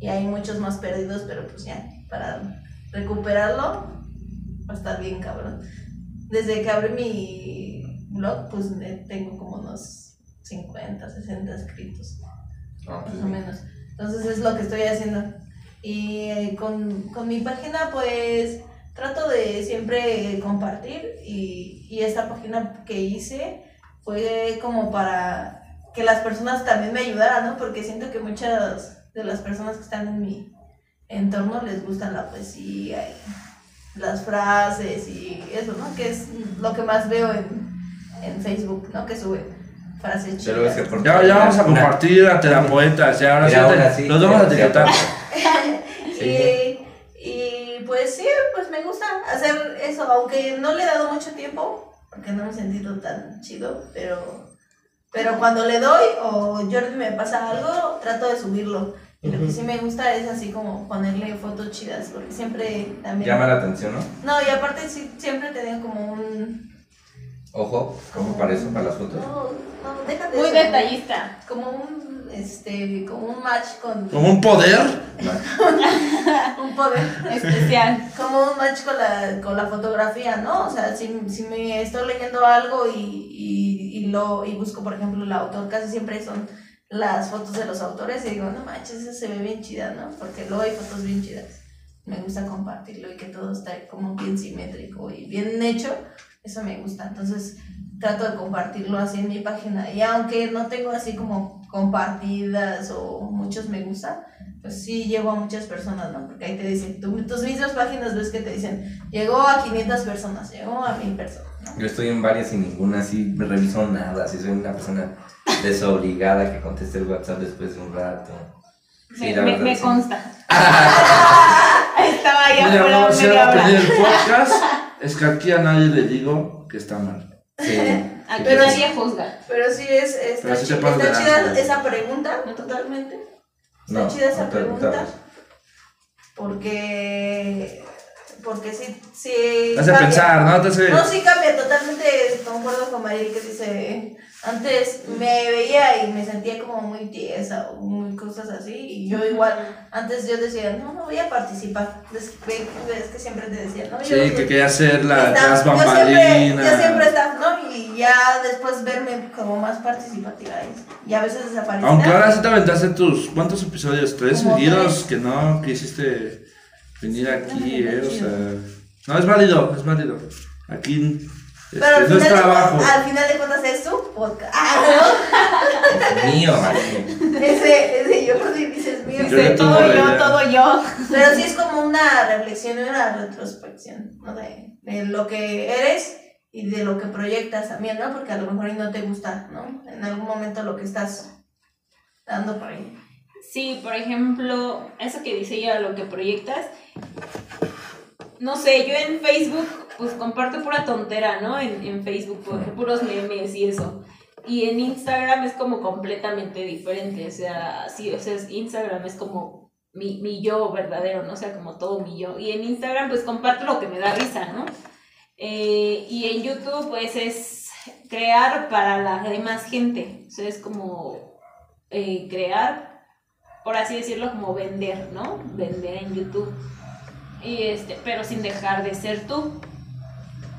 Y hay muchos más perdidos, pero pues ya, para recuperarlo va a estar bien cabrón. Desde que abrí mi blog, pues eh, tengo como unos 50, 60 escritos Ah, más o menos. Entonces es lo que estoy haciendo. Y eh, con, con mi página pues trato de siempre compartir y, y esta página que hice fue como para que las personas también me ayudaran, ¿no? Porque siento que muchas de las personas que están en mi entorno les gustan la poesía y las frases y eso, ¿no? Que es lo que más veo en, en Facebook, ¿no? Que sube frases chidas. Ya, ya vamos a una- compartir a Terapoetas, ya ahora sí, los vamos a sí, etiquetar. Y, y pues sí, me gusta hacer eso, aunque no le he dado mucho tiempo, porque no me he sentido tan chido, pero, pero cuando le doy o Jordi me pasa algo, trato de subirlo. Y lo que sí me gusta es así como ponerle fotos chidas, porque siempre también... Llama la atención, ¿no? No, y aparte sí, siempre he tenido como un... Ojo, como para eso, para las fotos. No, no, déjate Muy eso, detallista. Como un, este, como un match con... Como un poder. Un poder. Especial. como un match con la, con la fotografía, ¿no? O sea, si, si me estoy leyendo algo y, y, y lo, y busco, por ejemplo, el autor, casi siempre son las fotos de los autores y digo, no manches, esa se ve bien chida, ¿no? Porque luego hay fotos bien chidas. Me gusta compartirlo y que todo está como bien simétrico y bien hecho. Eso me gusta. Entonces trato de compartirlo así en mi página. Y aunque no tengo así como compartidas o muchos me gusta, pues sí llego a muchas personas, ¿no? Porque ahí te dicen, tú- tus mismas páginas ves que te dicen, llegó a 500 personas, llegó a 1000 personas, ¿no? Yo estoy en varias y ninguna así me reviso nada. Si soy una persona desobligada que conteste el WhatsApp después de un rato. Sí, Me, la me- verdad, me sí. consta. Estaba allá Mira, vamos a hacer el podcast. Es que aquí a nadie le digo que está mal. Sí. Aquí Pero nadie juzga. Pero sí es, está, Pero sí te chi- pasas está chida esa pregunta, totalmente. Está No, chida esa no pregunta. Porque, porque sí, sí. Hace cambia. pensar, ¿no? Te hace- No, sí cambia, totalmente concuerdo con Mariel que dice, antes me veía y me sentía como muy tiesa o muy cosas así, y yo igual, antes yo decía, no, no voy a participar, es que, es que siempre te decía, no, Sí, yo que quería hacer la, las yo siempre, bambalinas. yo siempre estaba, ¿no? Y ya después verme como más participativa y, y a veces desaparecía. Aunque ahora sí te aventaste tus. ¿Cuántos episodios? ¿Tres Como seguidos? tres. Que no quisiste venir aquí, ¿eh? O sea. No, es válido, es válido. Aquí este, Pero al no es final, de, trabajo. cuentas- al final de cuentas es su podcast. Ah, Mío. ¿no? ese, ese yo dices mío. Yo todo yo, idea. todo yo. Pero sí es como una reflexión y una retrospección, ¿no? De, de lo que eres y de lo que proyectas también, ¿no? Porque a lo mejor y no te gusta, ¿no? En algún momento lo que estás dando por ahí. Sí, por ejemplo, eso que dice ella, lo que proyectas. No sé, yo en Facebook, pues comparto pura tontera, ¿no? En, en Facebook, puros memes y eso. Y en Instagram es como completamente diferente. O sea, sí, o sea, Instagram es como mi, mi yo verdadero, ¿no? O sea, como todo mi yo. Y en Instagram, pues comparto lo que me da risa, ¿no? Eh, y en YouTube, pues es crear para la demás gente. O sea, es como eh, crear, por así decirlo, como vender, ¿no? Vender en YouTube. Y este, pero sin dejar de ser tú.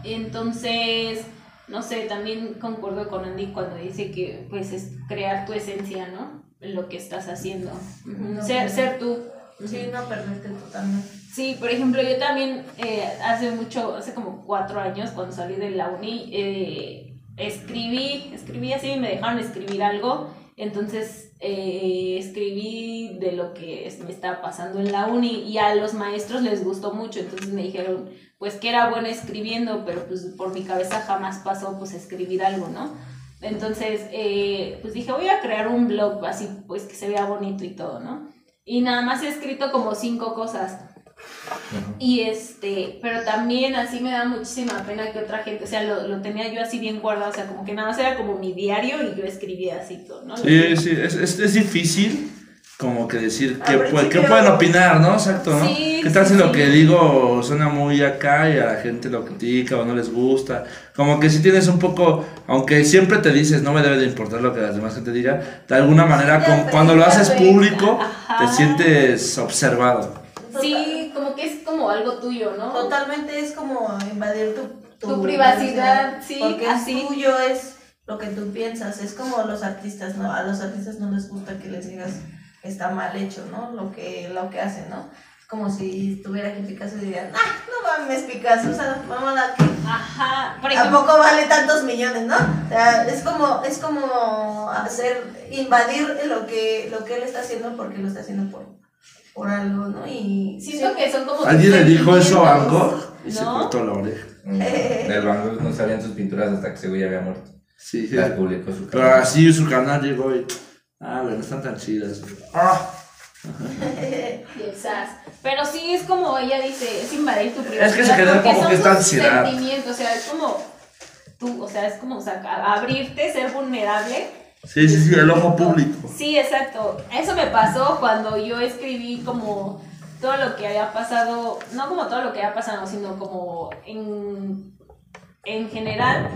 Entonces, no sé, también concuerdo con Andy cuando dice que pues es crear tu esencia, ¿no? Lo que estás haciendo. No, ser, ser tú. Sí, no perderte totalmente. Sí, por ejemplo, yo también eh, hace mucho, hace como cuatro años, cuando salí de la uni, eh, escribí, escribí así, me dejaron escribir algo, entonces eh, escribí de lo que me estaba pasando en la uni y a los maestros les gustó mucho, entonces me dijeron pues que era buena escribiendo, pero pues por mi cabeza jamás pasó pues escribir algo, ¿no? Entonces, eh, pues dije, voy a crear un blog así, pues que se vea bonito y todo, ¿no? Y nada más he escrito como cinco cosas. Y este, pero también así me da muchísima pena que otra gente, o sea, lo, lo tenía yo así bien guardado, o sea, como que nada más era como mi diario y yo escribía así todo, ¿no? Sí, sí, es, es, es difícil como que decir qué, pu- qué pueden opinar, ¿no? Exacto, ¿no? Sí, ¿Qué tal sí, si lo sí. que digo suena muy acá y a la gente lo critica o no les gusta? Como que si tienes un poco, aunque siempre te dices no me debe de importar lo que la demás gente diga, de alguna manera con- cuando lo haces público Ajá. te sientes observado. Sí, como que es como algo tuyo, ¿no? Totalmente es como invadir tu, Tu privacidad, sí, Porque así. es tuyo, es lo que tú piensas. Es como los artistas, ¿no? A los artistas no les gusta que les digas que está mal hecho, ¿no? Lo que, lo que hacen, ¿no? Es como si estuviera aquí Picasso y dirían, ah, no mames Picasso, o sea, vamos a que Ajá, por ejemplo, tampoco vale tantos millones, ¿no? O sea, es como, es como hacer, invadir lo que, lo que él está haciendo porque lo está haciendo por, por algo, ¿no? Y siento que son como ¿Alguien le dijo eso a Van Gogh? Y se ¿no? cortó la oreja. Del Van Gogh no salían sus pinturas hasta que ese güey había muerto. Sí, sí. Las publicó su Pero canal. así su canal llegó y... Ah, bueno, están tan chidas. Ah. Quizás. Pero sí es como ella dice, es invadir tu privacidad. Es que se genera porque como son que esta tus ansiedad. sentimientos, o sea, es como tú, o sea, es como o sea, abrirte, ser vulnerable. Sí, sí, sí, el ojo público. Sí, exacto. Eso me pasó cuando yo escribí como todo lo que había pasado, no como todo lo que había pasado, sino como en, en general,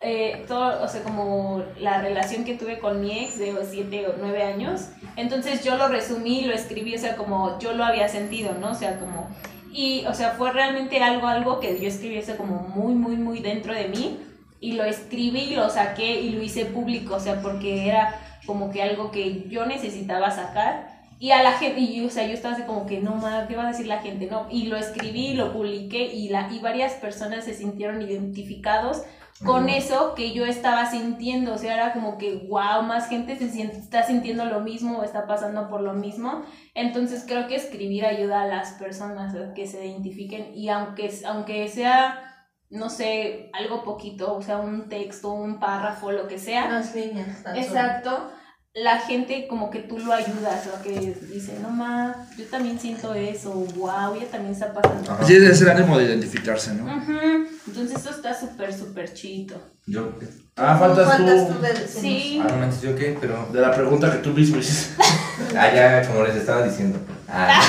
eh, todo, o sea, como la relación que tuve con mi ex de 7 o 9 años. Entonces yo lo resumí, lo escribí, o sea, como yo lo había sentido, ¿no? O sea, como... Y, o sea, fue realmente algo, algo que yo escribí, o como muy, muy, muy dentro de mí. Y lo escribí, lo saqué y lo hice público, o sea, porque era como que algo que yo necesitaba sacar. Y a la gente, y o sea, yo estaba así como que, no, ma, ¿qué va a decir la gente? No, y lo escribí, lo publiqué y, la, y varias personas se sintieron identificados con Ujú. eso que yo estaba sintiendo, o sea, era como que, wow, más gente se siente, está sintiendo lo mismo, está pasando por lo mismo, entonces creo que escribir ayuda a las personas a que se identifiquen y aunque, aunque sea, no sé, algo poquito, o sea, un texto, un párrafo, lo que sea, Unas líneas. tan solo. Exacto. La gente como que tú lo ayudas, o que dice, no ma, yo también siento eso, wow, ella también está pasando. Ajá. Sí, es el ánimo de identificarse, ¿no? Ujú. Entonces esto está súper, súper chido. Yo. Ah, faltas tú. de decirnos. Sí. Ah, no manches, yo qué, pero. De la pregunta que tú mismo hiciste. Ah, ya, como les estaba diciendo. Ah,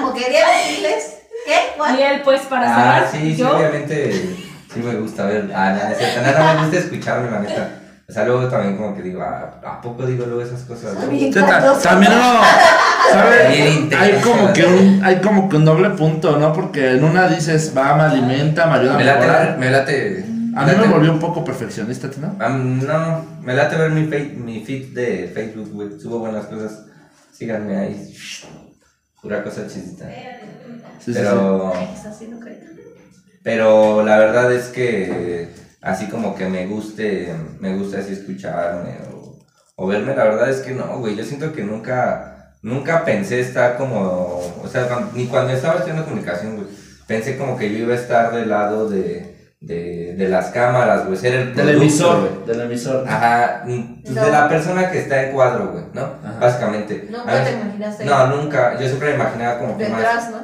Como quería decirles, ¿qué? Y él, pues, para Ah, cerrar, sí, sí, yo. obviamente sí me gusta ver. Ah, no, no cierto, nada me gusta escucharme, la neta. O sea, luego también como que digo, ah, ¿a poco digo luego esas cosas? no? Sí, también uno, ¿sabes? Hay como que un, hay como que un doble punto, ¿no? Porque en una dices, va, me alimenta, me ayuda a Me mejorar. late, me late. A mí me volvió un poco perfeccionista, ¿tú ¿no? Ah, no, me late ver mi, mi feed de Facebook, güey. Subo buenas cosas. Síganme ahí. Pura cosa chistita. Sí, Pero, pero la verdad es que así como que me guste, me gusta así escucharme o, o verme, la verdad es que no, güey. Yo siento que nunca, nunca pensé estar como, o sea, ni cuando estaba estudiando comunicación, güey. Pensé como que yo iba a estar del lado de, de, de las cámaras, güey. Ser el Del emisor, güey. del emisor. Ajá, mm, pues No. de la persona que está en cuadro, güey, ¿no? Ajá. Básicamente. Nunca te imaginaste No, nunca. Yo siempre me imaginaba como que más detrás, ¿no?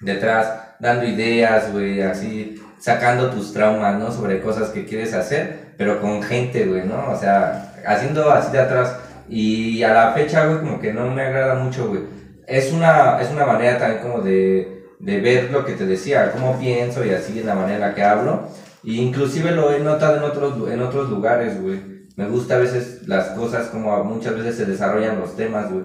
detrás, dando ideas, güey, así, sacando tus traumas, ¿no? Sobre cosas que quieres hacer, pero con gente, güey, ¿no? O sea, haciendo así de atrás. Y a la fecha, güey, como que no me agrada mucho, güey. Es una, es una manera también como de, de ver lo que te decía, cómo pienso y así, en la manera en la que hablo. Y inclusive lo he notado en otros, en otros lugares, güey. Me gusta a veces las cosas, como muchas veces se desarrollan los temas, güey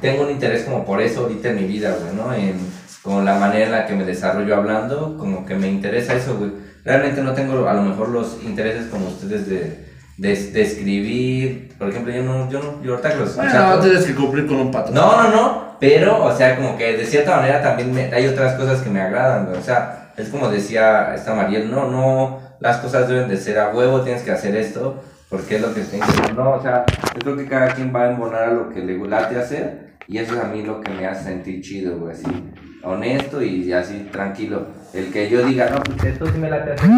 tengo un interés como por eso ahorita en mi vida, güey, ¿no? En como la manera en la que me desarrollo hablando, como que me interesa eso, güey. Realmente no tengo a lo mejor los intereses como ustedes de, de, de escribir, por ejemplo, yo no, yo no, yo ahorita que los Bueno, no tienes que cumplir con un patrón. no, no, no, pero, o sea, como que de cierta manera también me- hay otras cosas que me agradan. O sea, es como decía esta Mariel, no, no, las cosas deben de ser a huevo, tienes que hacer esto, porque es lo que hacer. No, o sea, yo creo que cada quien va a embonar a lo que le late hacer, y eso es a mí lo que me hace sentir chido, güey, así, honesto y así, tranquilo. El que yo diga, no, pues esto sí me late hacer.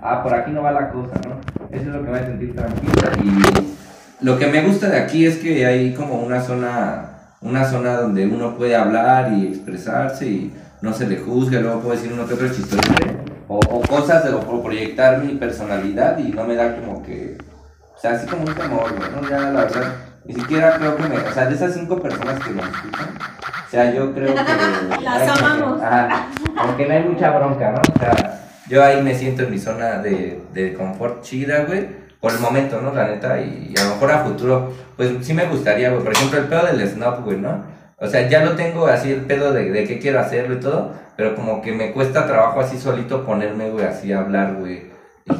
Ah, por aquí no va la cosa, ¿no? Eso es lo que me hace sentir tranquilo y lo que me gusta de aquí es que hay como una zona, una zona donde uno puede hablar y expresarse y no se le juzga, luego puedo decir uno que otro chistosete o, o cosas de, o proyectar mi personalidad y no me da como que, o sea, así como un temor, ¿no? Ya la verdad, ni siquiera creo que me, o sea, de esas cinco personas que me escuchan, o sea, yo creo que... Las amamos. Ajá, aunque no hay mucha bronca, ¿no? O sea, yo ahí me siento en mi zona de, de confort chida, güey. Por el momento, ¿no? La neta, y, a lo mejor a futuro, pues sí me gustaría, güey. Por ejemplo, el pedo del snob, güey, ¿no? O sea, ya lo tengo así el pedo de, de qué quiero hacerlo y todo, pero como que me cuesta trabajo así solito ponerme, güey, así a hablar, güey,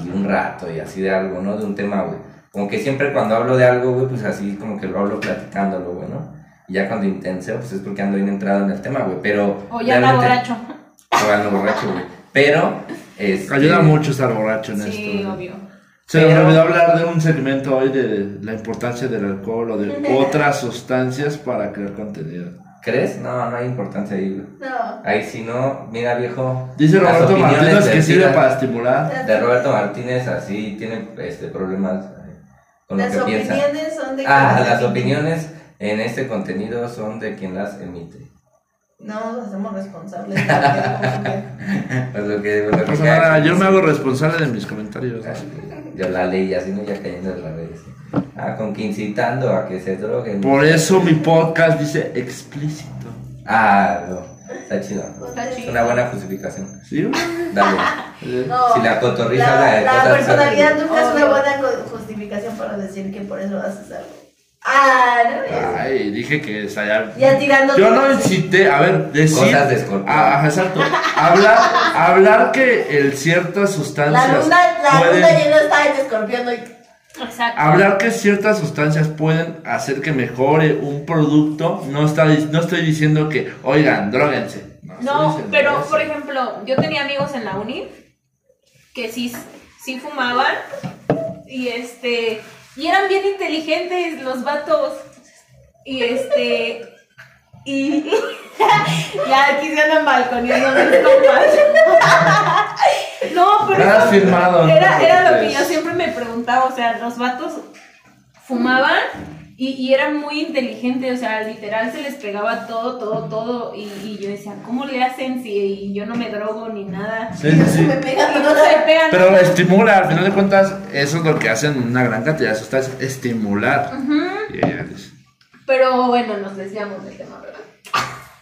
y un rato y así de algo, ¿no? De un tema, güey. Como que siempre cuando hablo de algo, güey, pues así como que lo hablo platicándolo, güey, ¿no? Y ya cuando intenso, pues es porque ando bien entrado en el tema, güey, pero... O ya realmente- borracho. o ando borracho, güey. Pero, este... Ayuda mucho estar borracho en Sí, esto. obvio. Se nos Pero- olvidó hablar de un segmento hoy de la importancia del alcohol o de otras sustancias para crear contenido. ¿Crees? No, no hay importancia ahí. No. Ahí si no, mira viejo. Dice las Roberto opiniones Martínez que sirve para estimular. De Roberto Martínez así tiene este problemas eh, con Las lo que piensa. opiniones son de Ah, las opiniones en este contenido son de quien las emite. No nos hacemos responsables. Pues lo que, lo que Pues cada nada, quien yo me hago responsable de mis comentarios. ¿no? Yo la ley, así no ya cayendo de la vez. Ah, con que incitando a que se droguen. Por eso mi podcast dice explícito. Ah, no. Está chido. Está Es chido. una buena justificación. ¿Sí? Dale. No, Si la cotorriza la, de la cosas personalidad nunca es una buena justificación para decir que por eso haces algo. Ah, no. Ay, dije que. Ya tirando. Yo no incité, a ver, decir. Cosas de escorpión. Ah, ajá, exacto. Hablar, hablar que el ciertas La sustancias. luna, la pueden- luna llena está en escorpión hoy. Exacto. Hablar que ciertas sustancias pueden hacer que mejore un producto, no, está, no estoy diciendo que, oigan, droguense. No, pero eso. por ejemplo, yo tenía amigos en la uni que sí, sí fumaban y este y eran bien inteligentes los vatos y este y ya aquí se andan balconeando mis compas. No, pero era, te era lo que yo siempre me preguntaba, o sea, los vatos fumaban y, y eran muy inteligentes, o sea, literal se les pegaba todo, todo, todo. Y, y yo decía, ¿cómo le hacen si yo no me drogo ni nada? Sí, sí, sí. Me pega Y no se pegan. Pero estimula, al final de cuentas, eso es lo que hacen una gran cantidad de sustancias, estimular. Y ella dice, Pero bueno, nos desviamos del tema, ¿verdad?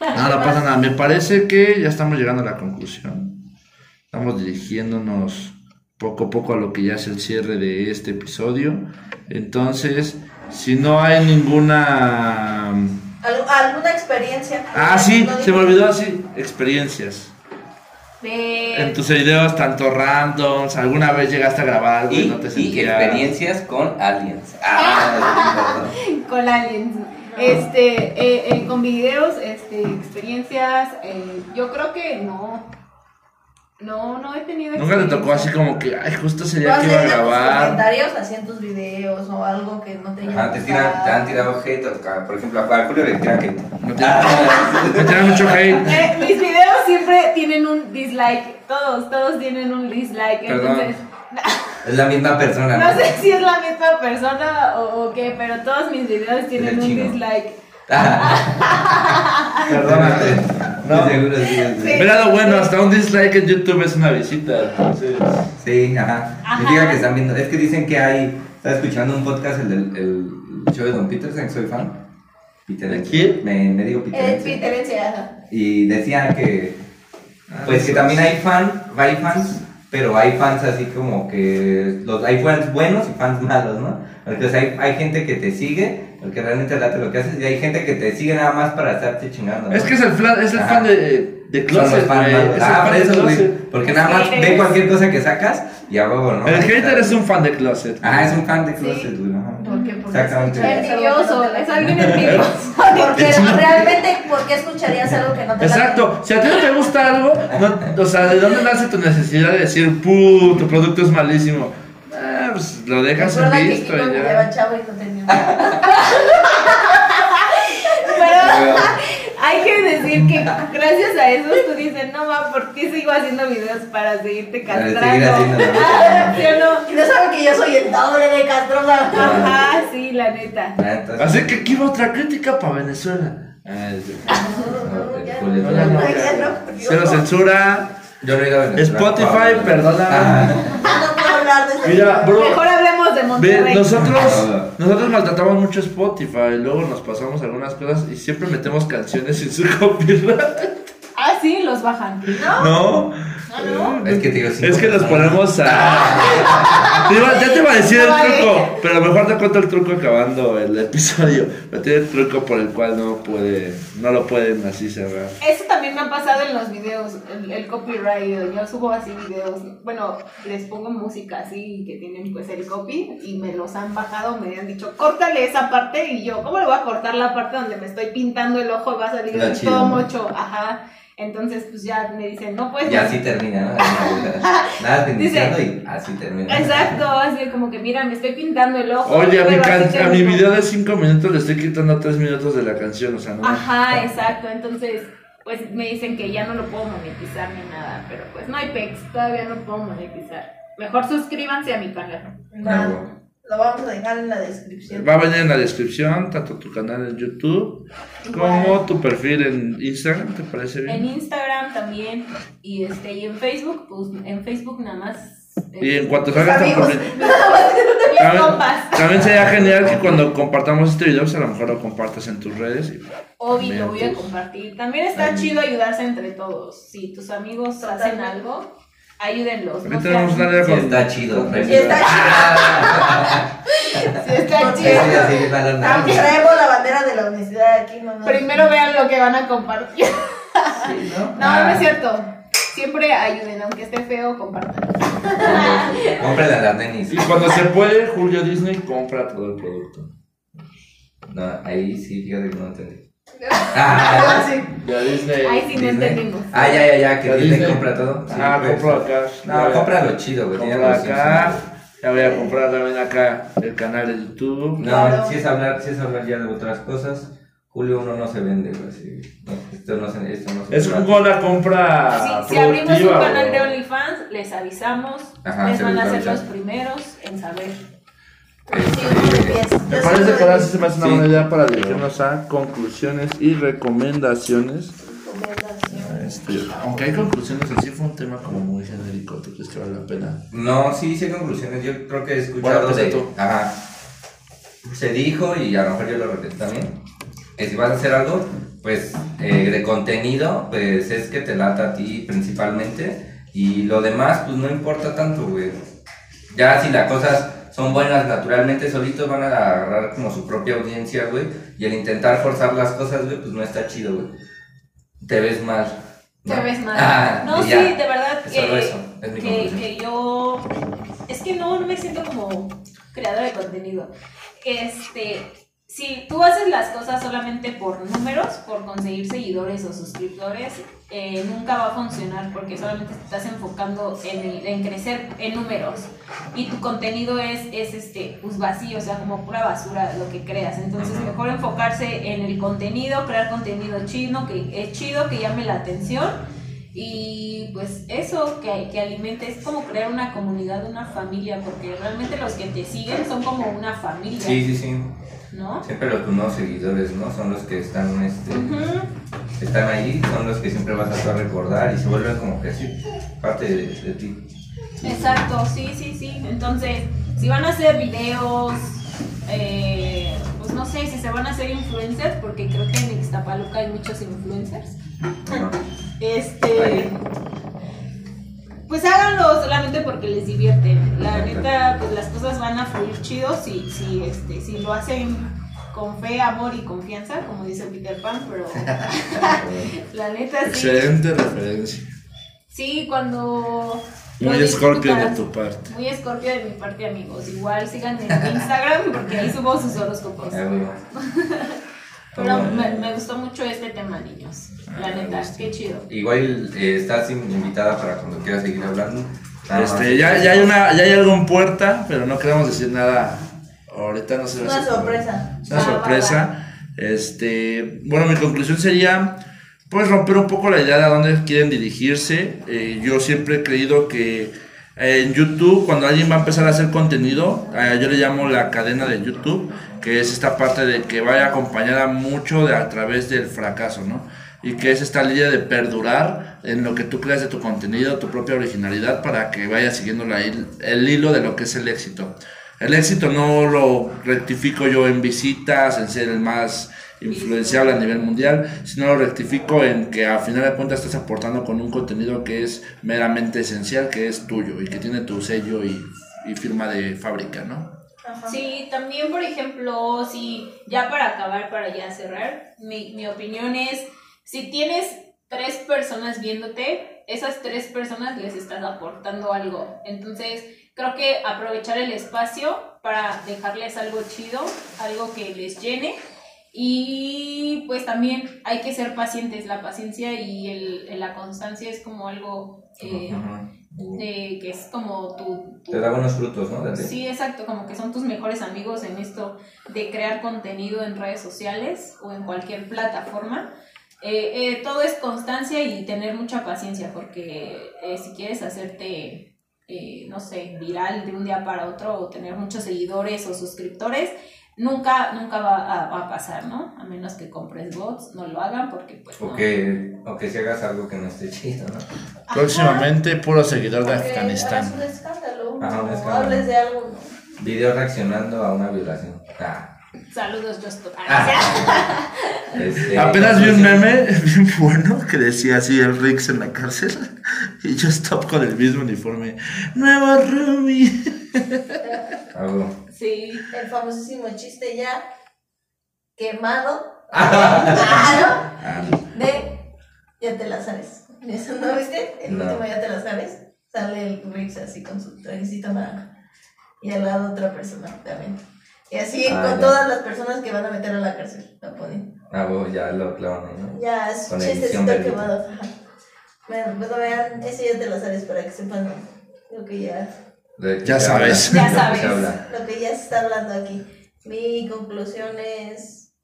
No, no pasa nada. Me parece que ya estamos llegando a la conclusión. Estamos dirigiéndonos poco a poco a lo que ya es el cierre de este episodio. Entonces, si no hay ninguna... Al- ¿Alguna experiencia? Ah, sí, se me olvidó así. Experiencias. De- En tus videos, tanto randoms, alguna vez llegaste a grabar algo y, Y, no te y sentías... experiencias con aliens. Ah, con aliens. Este, eh, eh, con videos, este, experiencias, eh, yo creo que no. No, no he tenido Nunca te tocó así como que, ay, justo ese ¿No día que iba a tus grabar. comentarios así en tus videos o algo que no te Ajá, te, tiran, te han tirado hate, o- por ejemplo, a Julio le tiran hate. Me tiran- me tiran mucho hate. Eh, mis videos siempre tienen un dislike. Todos, todos tienen un dislike. Perdón. Entonces, Es la misma persona, ¿no? no sé si es la misma persona o, o qué, pero todos mis videos tienen un chino. dislike. Perdónate. No. Seguro, sí, sí. Mira lo bueno, hasta un dislike en YouTube es una visita. Entonces, Sí, ajá. Ajá. Que están viendo. Es que dicen que hay. Estaba escuchando un podcast, el del el show de Don Peterson, que soy fan. Peter ¿De quién? Me, me digo Eh, Peter. Twitterencia, ajá. Y decían que. Ah, Pues que también hay fan, hay fans, pero hay fans así como que. Los, hay fans buenos y fans malos, ¿no? Sea, hay, hay gente que te sigue, porque realmente late lo que haces, y hay gente que te sigue nada más para estarte chingando. ¿no? es que es el, flan- es el Ajá. fan de, de Son Closet, los fans güey. Es el Ah, fan por de eso, güey. Closet. Porque nada más Haters. ve cualquier cosa que sacas y a huevo, ¿no? El hater es un fan de Closet. Ah, es un fan de Closet, güey. ajá. ¿Por qué? Exactamente. que Envidioso, no es alguien envidioso. Porque realmente, ¿por qué escucharías algo que no te late? Exacto, si a ti no te gusta algo, no- o sea, ¿de dónde nace tu necesidad de decir, puh, tu producto es malísimo? Ah, pues lo dejas en que visto Kiko y me ya. lleva chavo y no tenía Pero hay que decir que gracias a eso tú dices, no ma, ¿por qué sigo haciendo videos para seguirte Para castrando? seguir haciéndolo. Ah, ¿Sí o no? Y no sabe que yo soy el doble de castrosa. Ajá, sí, la neta. Ah, entonces- Así que aquí va otra crítica para Venezuela. Ah, es- No, Ya, Julio, no, ya no. Ay, ya no, Dios. Cero censura. Yo no he ido a Venezuela. Spotify, perdóname. Ah, no puedo hablar de ese Mira, bro. Mejor hablemos de Ve, Monterrey. nosotros, nosotros maltratamos mucho Spotify, luego nos pasamos algunas cosas y siempre metemos canciones sin su copyright. Ah, sí, los bajan. ¿No? ¿No? Ah, no. Es que te digo, cinco Es que nos ponemos a. Te iba- ya te iba a decir No el vale. truco, pero mejor te cuento el truco acabando el episodio. Pero tiene el truco por el cual no puede, no lo pueden así cerrar. Eso también me ha pasado en los videos, el, el copyright. Yo subo así videos, bueno, les pongo música así que tienen pues el copy y me los han bajado, me han dicho, córtale esa parte y yo, ¿cómo le voy a cortar la parte donde me estoy pintando el ojo y va a salir todo mocho? Ajá. Entonces, pues ya me dicen, no puedes. Y así termina, ¿no? Nada iniciando y así termina. Exacto, así como que mira, me estoy pintando el ojo. Oye, a mi, a video de 5 minutos le estoy quitando 3 minutos de la canción, o sea, no. Ajá, exacto. Entonces, pues me dicen que ya no lo puedo monetizar ni nada, pero pues no hay pex, todavía no puedo monetizar. Mejor suscríbanse a mi canal. Va, Lo vamos a dejar en la descripción. Va a venir en la descripción, tanto tu canal en YouTube como tu perfil en Instagram, ¿te parece En bien? Instagram también y este y en Facebook, pues en Facebook nada más. Y en cuanto salga esta amigos. publi- mis También, sería genial que cuando compartamos este video, pues a lo mejor lo compartas en tus redes. y- Obvio, lo voy a compartir. También está chido ayudarse entre todos. Si tus amigos hacen algo, ayúdenlos. También no Sí, con. está chido. Sí, está Sí, está Sí, Sí, chido. sí. Aunque traemos la bandera de la honestidad aquí, no no. Primero vean lo que van a compartir. Sí, ¿no? No, Ah, no es cierto. Siempre ayuden, aunque esté feo, compartan. Cómprale a las nenis. Y cuando se puede, Julio Disney compra todo el producto. No, ahí sí, fíjate que no entendí. Ah, sí. Ya Disney. Ahí sí no Disney. entendimos. Ah, ya, ya, ya, que Ya Disney Disney. compra todo. Sí, Ah, pues. compro acá. No, compra lo chido, güey. los acá. Ya voy a comprar también acá el canal de YouTube. No, Claro. si es hablar, si es hablar ya de otras cosas. Julio uno no se vende, güey. así. No, esto no se, esto no se Es la compra Si, si abrimos un canal de. OnlyFans, les avisamos. Ajá, les van a ser los primeros en saber. Sí, pies. Me parece que ahora sí se me hace una buena idea para dirigirnos a conclusiones y recomendaciones. Este, aunque hay conclusiones, así fue un tema como muy genérico. ¿Tú crees que vale la pena? No, sí hice conclusiones. Yo creo que he escuchado pues de. tú. Ajá. Se dijo, y a lo mejor yo lo repetí también. Que si vas a hacer algo, pues, eh, de contenido, pues es que te lata a ti principalmente. Y lo demás, pues no importa tanto, güey. Ya si las cosas son buenas naturalmente, solitos van a agarrar como su propia audiencia, güey. Y el intentar forzar las cosas, güey, pues no está chido, güey. Te ves mal. Te ves mal. Ah, no, sí, de verdad Es que, solo eso, es mi que, que yo. Es que no, no me siento como creadora de contenido. Este. Si tú haces las cosas solamente por números, por conseguir seguidores o suscriptores, eh, nunca va a funcionar porque solamente te estás enfocando en, el- en crecer en números y tu contenido es, es este, pues vacío, o sea, como pura basura lo que creas. Entonces, mejor enfocarse en el contenido, crear contenido chido, que es chido, que llame la atención y pues eso, que, que alimente, es como crear una comunidad, una familia, porque realmente los que te siguen son como una familia, Sí, sí, sí. ¿No? Siempre los nuevos seguidores, ¿no? Son los que están, este, están ahí, son los que siempre vas a estar recordar y se vuelven como que sí, parte de, de ti. Exacto, sí, sí, sí. Entonces, si van a hacer videos, eh, pues no sé si se van a hacer influencers, porque creo que en Ixtapaluca hay muchos influencers. Ajá. Este. Ahí. Pues háganlo solamente porque les divierte. La neta, pues las cosas van a fluir chido si, si, este, si lo hacen con fe, amor y confianza, como dice Peter Pan, pero la neta sí. Excelente referencia. Sí, cuando. Muy escorpio de tu parte. Muy escorpio de mi parte, amigos. Igual síganme en Instagram porque ahí subo sus horóscopos. Pero me, me gustó mucho este tema, niños. La Ah, neta, qué chido. Igual eh, estás in- invitada para cuando quieras seguir hablando. Este, ya, ya hay una, ya hay algo en puerta, pero no queremos decir nada ahorita, no sé. Una sorpresa. Una Va, va, sorpresa. Este, bueno, mi conclusión sería, pues romper un poco la idea de a dónde quieren dirigirse. Eh, yo siempre he creído que eh, en YouTube, cuando alguien va a empezar a hacer contenido, eh, yo le llamo la cadena de YouTube, que es esta parte de que vaya acompañada mucho de a través del fracaso, ¿no? Y que es esta línea de perdurar en lo que tú creas de tu contenido, tu propia originalidad, para que vaya siguiendo la el hilo de lo que es el éxito. El éxito no lo rectifico yo en visitas, en ser el más influenciable a nivel mundial, sino lo rectifico en que a final de cuentas estás aportando con un contenido que es meramente esencial, que es tuyo y que tiene tu sello y, y firma de fábrica, ¿no? Ajá. Sí, también, por ejemplo, si ya para acabar, para ya cerrar, mi, mi opinión es, si tienes tres personas viéndote, esas tres personas les estás aportando algo. Entonces, creo que aprovechar el espacio para dejarles algo chido, algo que les llene. Y pues también hay que ser pacientes. La paciencia y el, la constancia es como algo eh. De, que es como tu, tu- Te da buenos frutos, ¿no? Ti. Sí, exacto, como que son tus mejores amigos en esto de crear contenido en redes sociales o en cualquier plataforma. Eh, eh, todo es constancia y tener mucha paciencia porque eh, si quieres hacerte, eh, no sé, viral de un día para otro o tener muchos seguidores o suscriptores, nunca, nunca va a, va a pasar, ¿no? A menos que compres bots, no lo hagan porque pues... O no. que, o que si hagas algo que no esté chido, ¿no? Ajá. Próximamente, puro seguidor de Afganistán. un escándalo. Ajá, un escándalo. hables de algo. ¿no? Video reaccionando a una violación. Ah. Saludos, Justo. Este, Apenas vi un meme bien bueno que decía así el Rix en la cárcel y yo stop con el mismo uniforme. Nuevo Rumi. Sí. El famosísimo chiste ya quemado. Claro. Ah, De ya te la sabes. ¿Eso no viste? El No. último ya te la sabes. Sale el Rix así con su trajecito naranja. Y al lado otra persona también. Y así Ah, con ya. todas las personas que van a meter a la cárcel. Lo ponen. Ah, bueno, ya lo clavan ¿no? Ya es un chistecito quemado. Ajá. Bueno, pues vean, ese ya te lo sabes para que sepan lo que ya, Ya sabes. habla, Ya sabes. lo que ya se está hablando aquí. Mi conclusión es,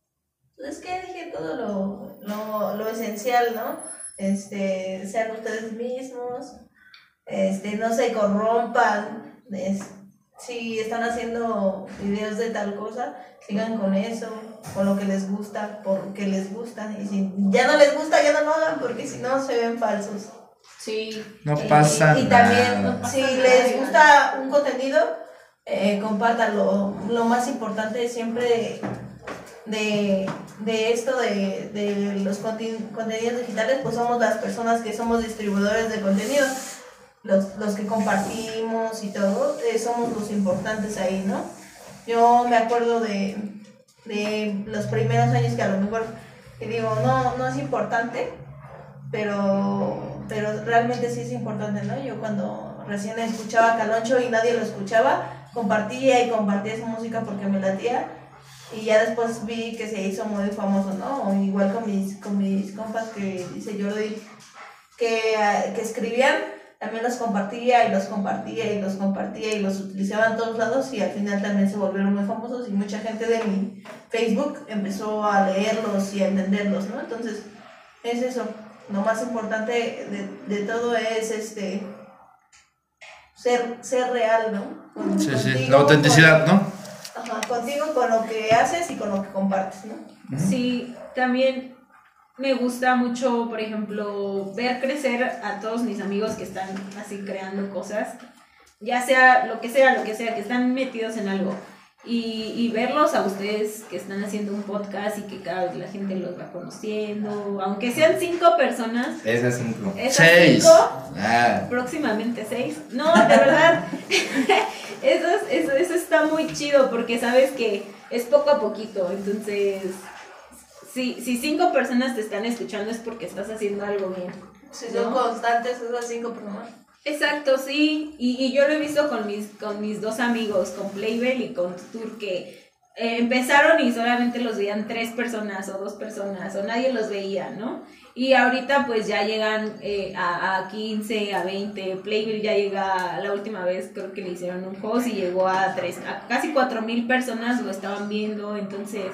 es que dije todo lo, lo, lo esencial, ¿no? Este, sean ustedes mismos, este, no se corrompan, es- si están haciendo videos de tal cosa, sigan con eso, con lo que les gusta, porque les gusta, y si ya no les gusta, ya no lo hagan, porque si no se ven falsos. Sí. no Y- pasa y, nada. también, si nada, les gusta un contenido, eh, compártanlo. Lo más importante siempre de, de esto de, de los contenidos digitales, pues somos las personas que somos distribuidores de contenido, los, los que compartimos y todo, eh, somos los importantes ahí, ¿no? Yo me acuerdo de, de los primeros años que a lo mejor, que digo, no, no es importante, pero, pero realmente sí es importante, ¿no? Yo cuando recién escuchaba Caloncho y nadie lo escuchaba, compartía y compartía su música porque me latía y ya después vi que se hizo muy famoso, ¿no? Igual con mis, con mis compas que dice Jordi, que, que escribían, también los compartía y los compartía y los compartía y los utilizaba en todos lados y al final también se volvieron muy famosos y mucha gente de mi Facebook empezó a leerlos y a entenderlos, ¿no? Entonces, es eso. Lo más importante de, de todo es este ser, ser real, ¿no? Con- Sí, sí, la autenticidad, ¿no? ajá, contigo con lo que haces y con lo que compartes, ¿no? Sí, también me gusta mucho, por ejemplo, ver crecer a todos mis amigos que están así creando cosas, ya sea lo que sea, lo que sea, que están metidos en algo. Y, y verlos a ustedes que están haciendo un podcast y que cada vez la gente los va conociendo, aunque sean cinco personas, Esas cinco. esas Seis. cinco Ah, próximamente seis. No, de verdad, eso, es- eso, eso está muy chido porque sabes que es poco a poquito. Entonces, si, si cinco personas te están escuchando es porque estás haciendo algo bien. Si son ¿No? constantes esas cinco personas. Exacto, sí. Y, y yo lo he visto con mis, con mis dos amigos, con Playbell y con Tour, que eh, empezaron y solamente los veían tres personas o dos personas, o nadie los veía, ¿no? Y ahorita pues ya llegan eh, a, a 15, a 20. Playbell ya llega, la última vez creo que le hicieron un host y llegó a, tres, a casi cuatro mil personas lo estaban viendo. Entonces,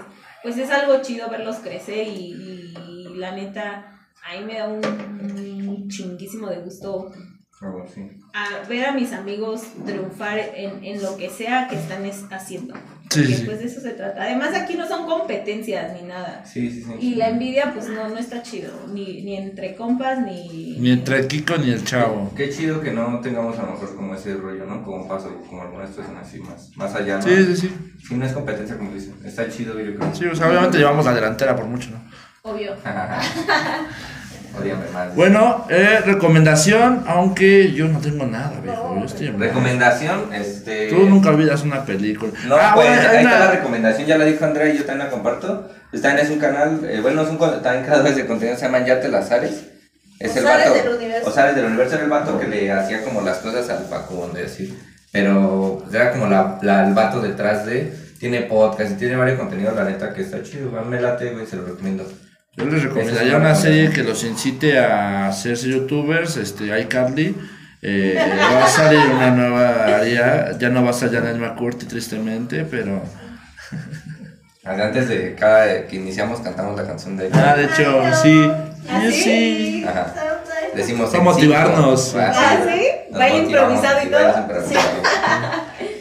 pues es algo chido verlos crecer y, y la neta, a mí me da un, un chinguísimo de gusto a ver a mis amigos triunfar en, en lo que sea que están es- haciendo. Sí, Porque sí. pues de eso se trata. Además aquí no son competencias ni nada. Sí, sí, sí. Y la envidia pues no, no está chido. Ni, ni entre compas ni... Ni entre Kiko ni el chavo. Qué chido que no tengamos a lo mejor como ese rollo, ¿no? Como paso, como algunas personas así más, más allá, ¿no? Sí, sí, sí. Sí, no es competencia como dicen. Está chido, yo creo. Sí, o sea, obviamente llevamos la delantera por mucho, ¿no? Obvio. Bueno, eh, recomendación, aunque yo no tengo nada, viejo. Yo estoy en- Recomendación, este... Tú nunca olvidas una película. No, Ah, pues bueno, ahí está una- la recomendación, ya la dijo Andrea y yo también la comparto. Está en es un canal, eh, bueno, es un, también creadores de contenido, se llaman Yate Lazares. Es el Osares vato. del Universo. Osares del Universo era el vato que le hacía como las cosas al Paco, de decir. Pero pues, era como la, la- el vato detrás de. Tiene podcast y tiene varios contenidos, la neta, que está chido. güey, Me late, güey, se lo recomiendo. Yo les recomendaría una serie que los incite a hacerse youtubers, este, iCarly. Eh, va a salir una nueva área, ya no va a ser Janet McCurdy tristemente, pero... Antes de cada que iniciamos cantamos la canción de. Ah, de hecho, sí. ¿Ah, Yo sí? sí. Ajá. Decimos. Para motivarnos. Ah, ¿Ah, sí? Baile motivamos, improvisado y sí, todo. improvisado.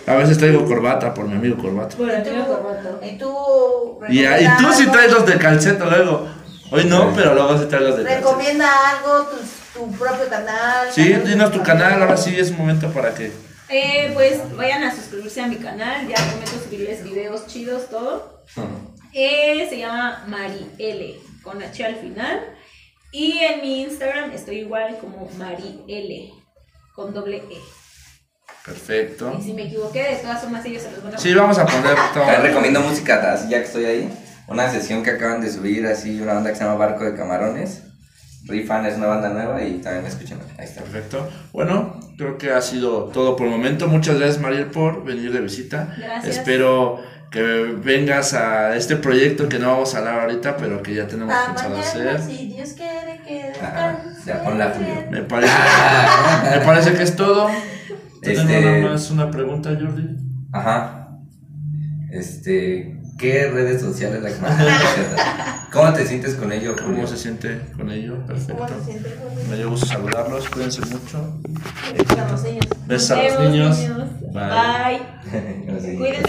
A veces traigo corbata por mi amigo corbata. Por ¿Y el amigo Corbato. y tú Y, y tú sí traes los de calceto luego. Hoy no, pero luego sí traes los de calceto. Recomienda algo, tu, tu propio canal. Sí, canal de dinos tu canal, ahora sí es momento para que... Eh, pues vayan a suscribirse a mi canal. Ya prometo subirles videos chidos, todo. Eh, se llama Mari L, con H al final. Y en mi Instagram estoy igual como Mari L, con doble E. Perfecto. Y si me equivoqué, de todas formas ellos se los van a Sí, vamos a poner todo. Recomiendo música, así ya que estoy ahí. Una sesión que acaban de subir, así, una banda que se llama Barco de Camarones. Rifan es una banda nueva y también escuchen. Ahí está. Perfecto. Bueno, creo que ha sido todo por el momento. Muchas gracias, Mariel, por venir de visita. Gracias. Espero que vengas a este proyecto que no vamos a hablar ahorita, pero que ya tenemos Ah, pensado mañana, hacer. si Dios quiere que descanse. ya ponla, Julio. Me parece, me parece que es todo. Te Este- tengo nada más una pregunta, Jordi. Ajá. Este, ¿qué redes sociales la que más te gusta? ¿Cómo te sientes con ello, Julio? ¿Cómo se siente con ello? ¿Cómo Perfecto. se siente? Me dio gusto saludarlos. Cuídense mucho. Con los niños. Besos a los niños. Bye. Bye. Cuídense.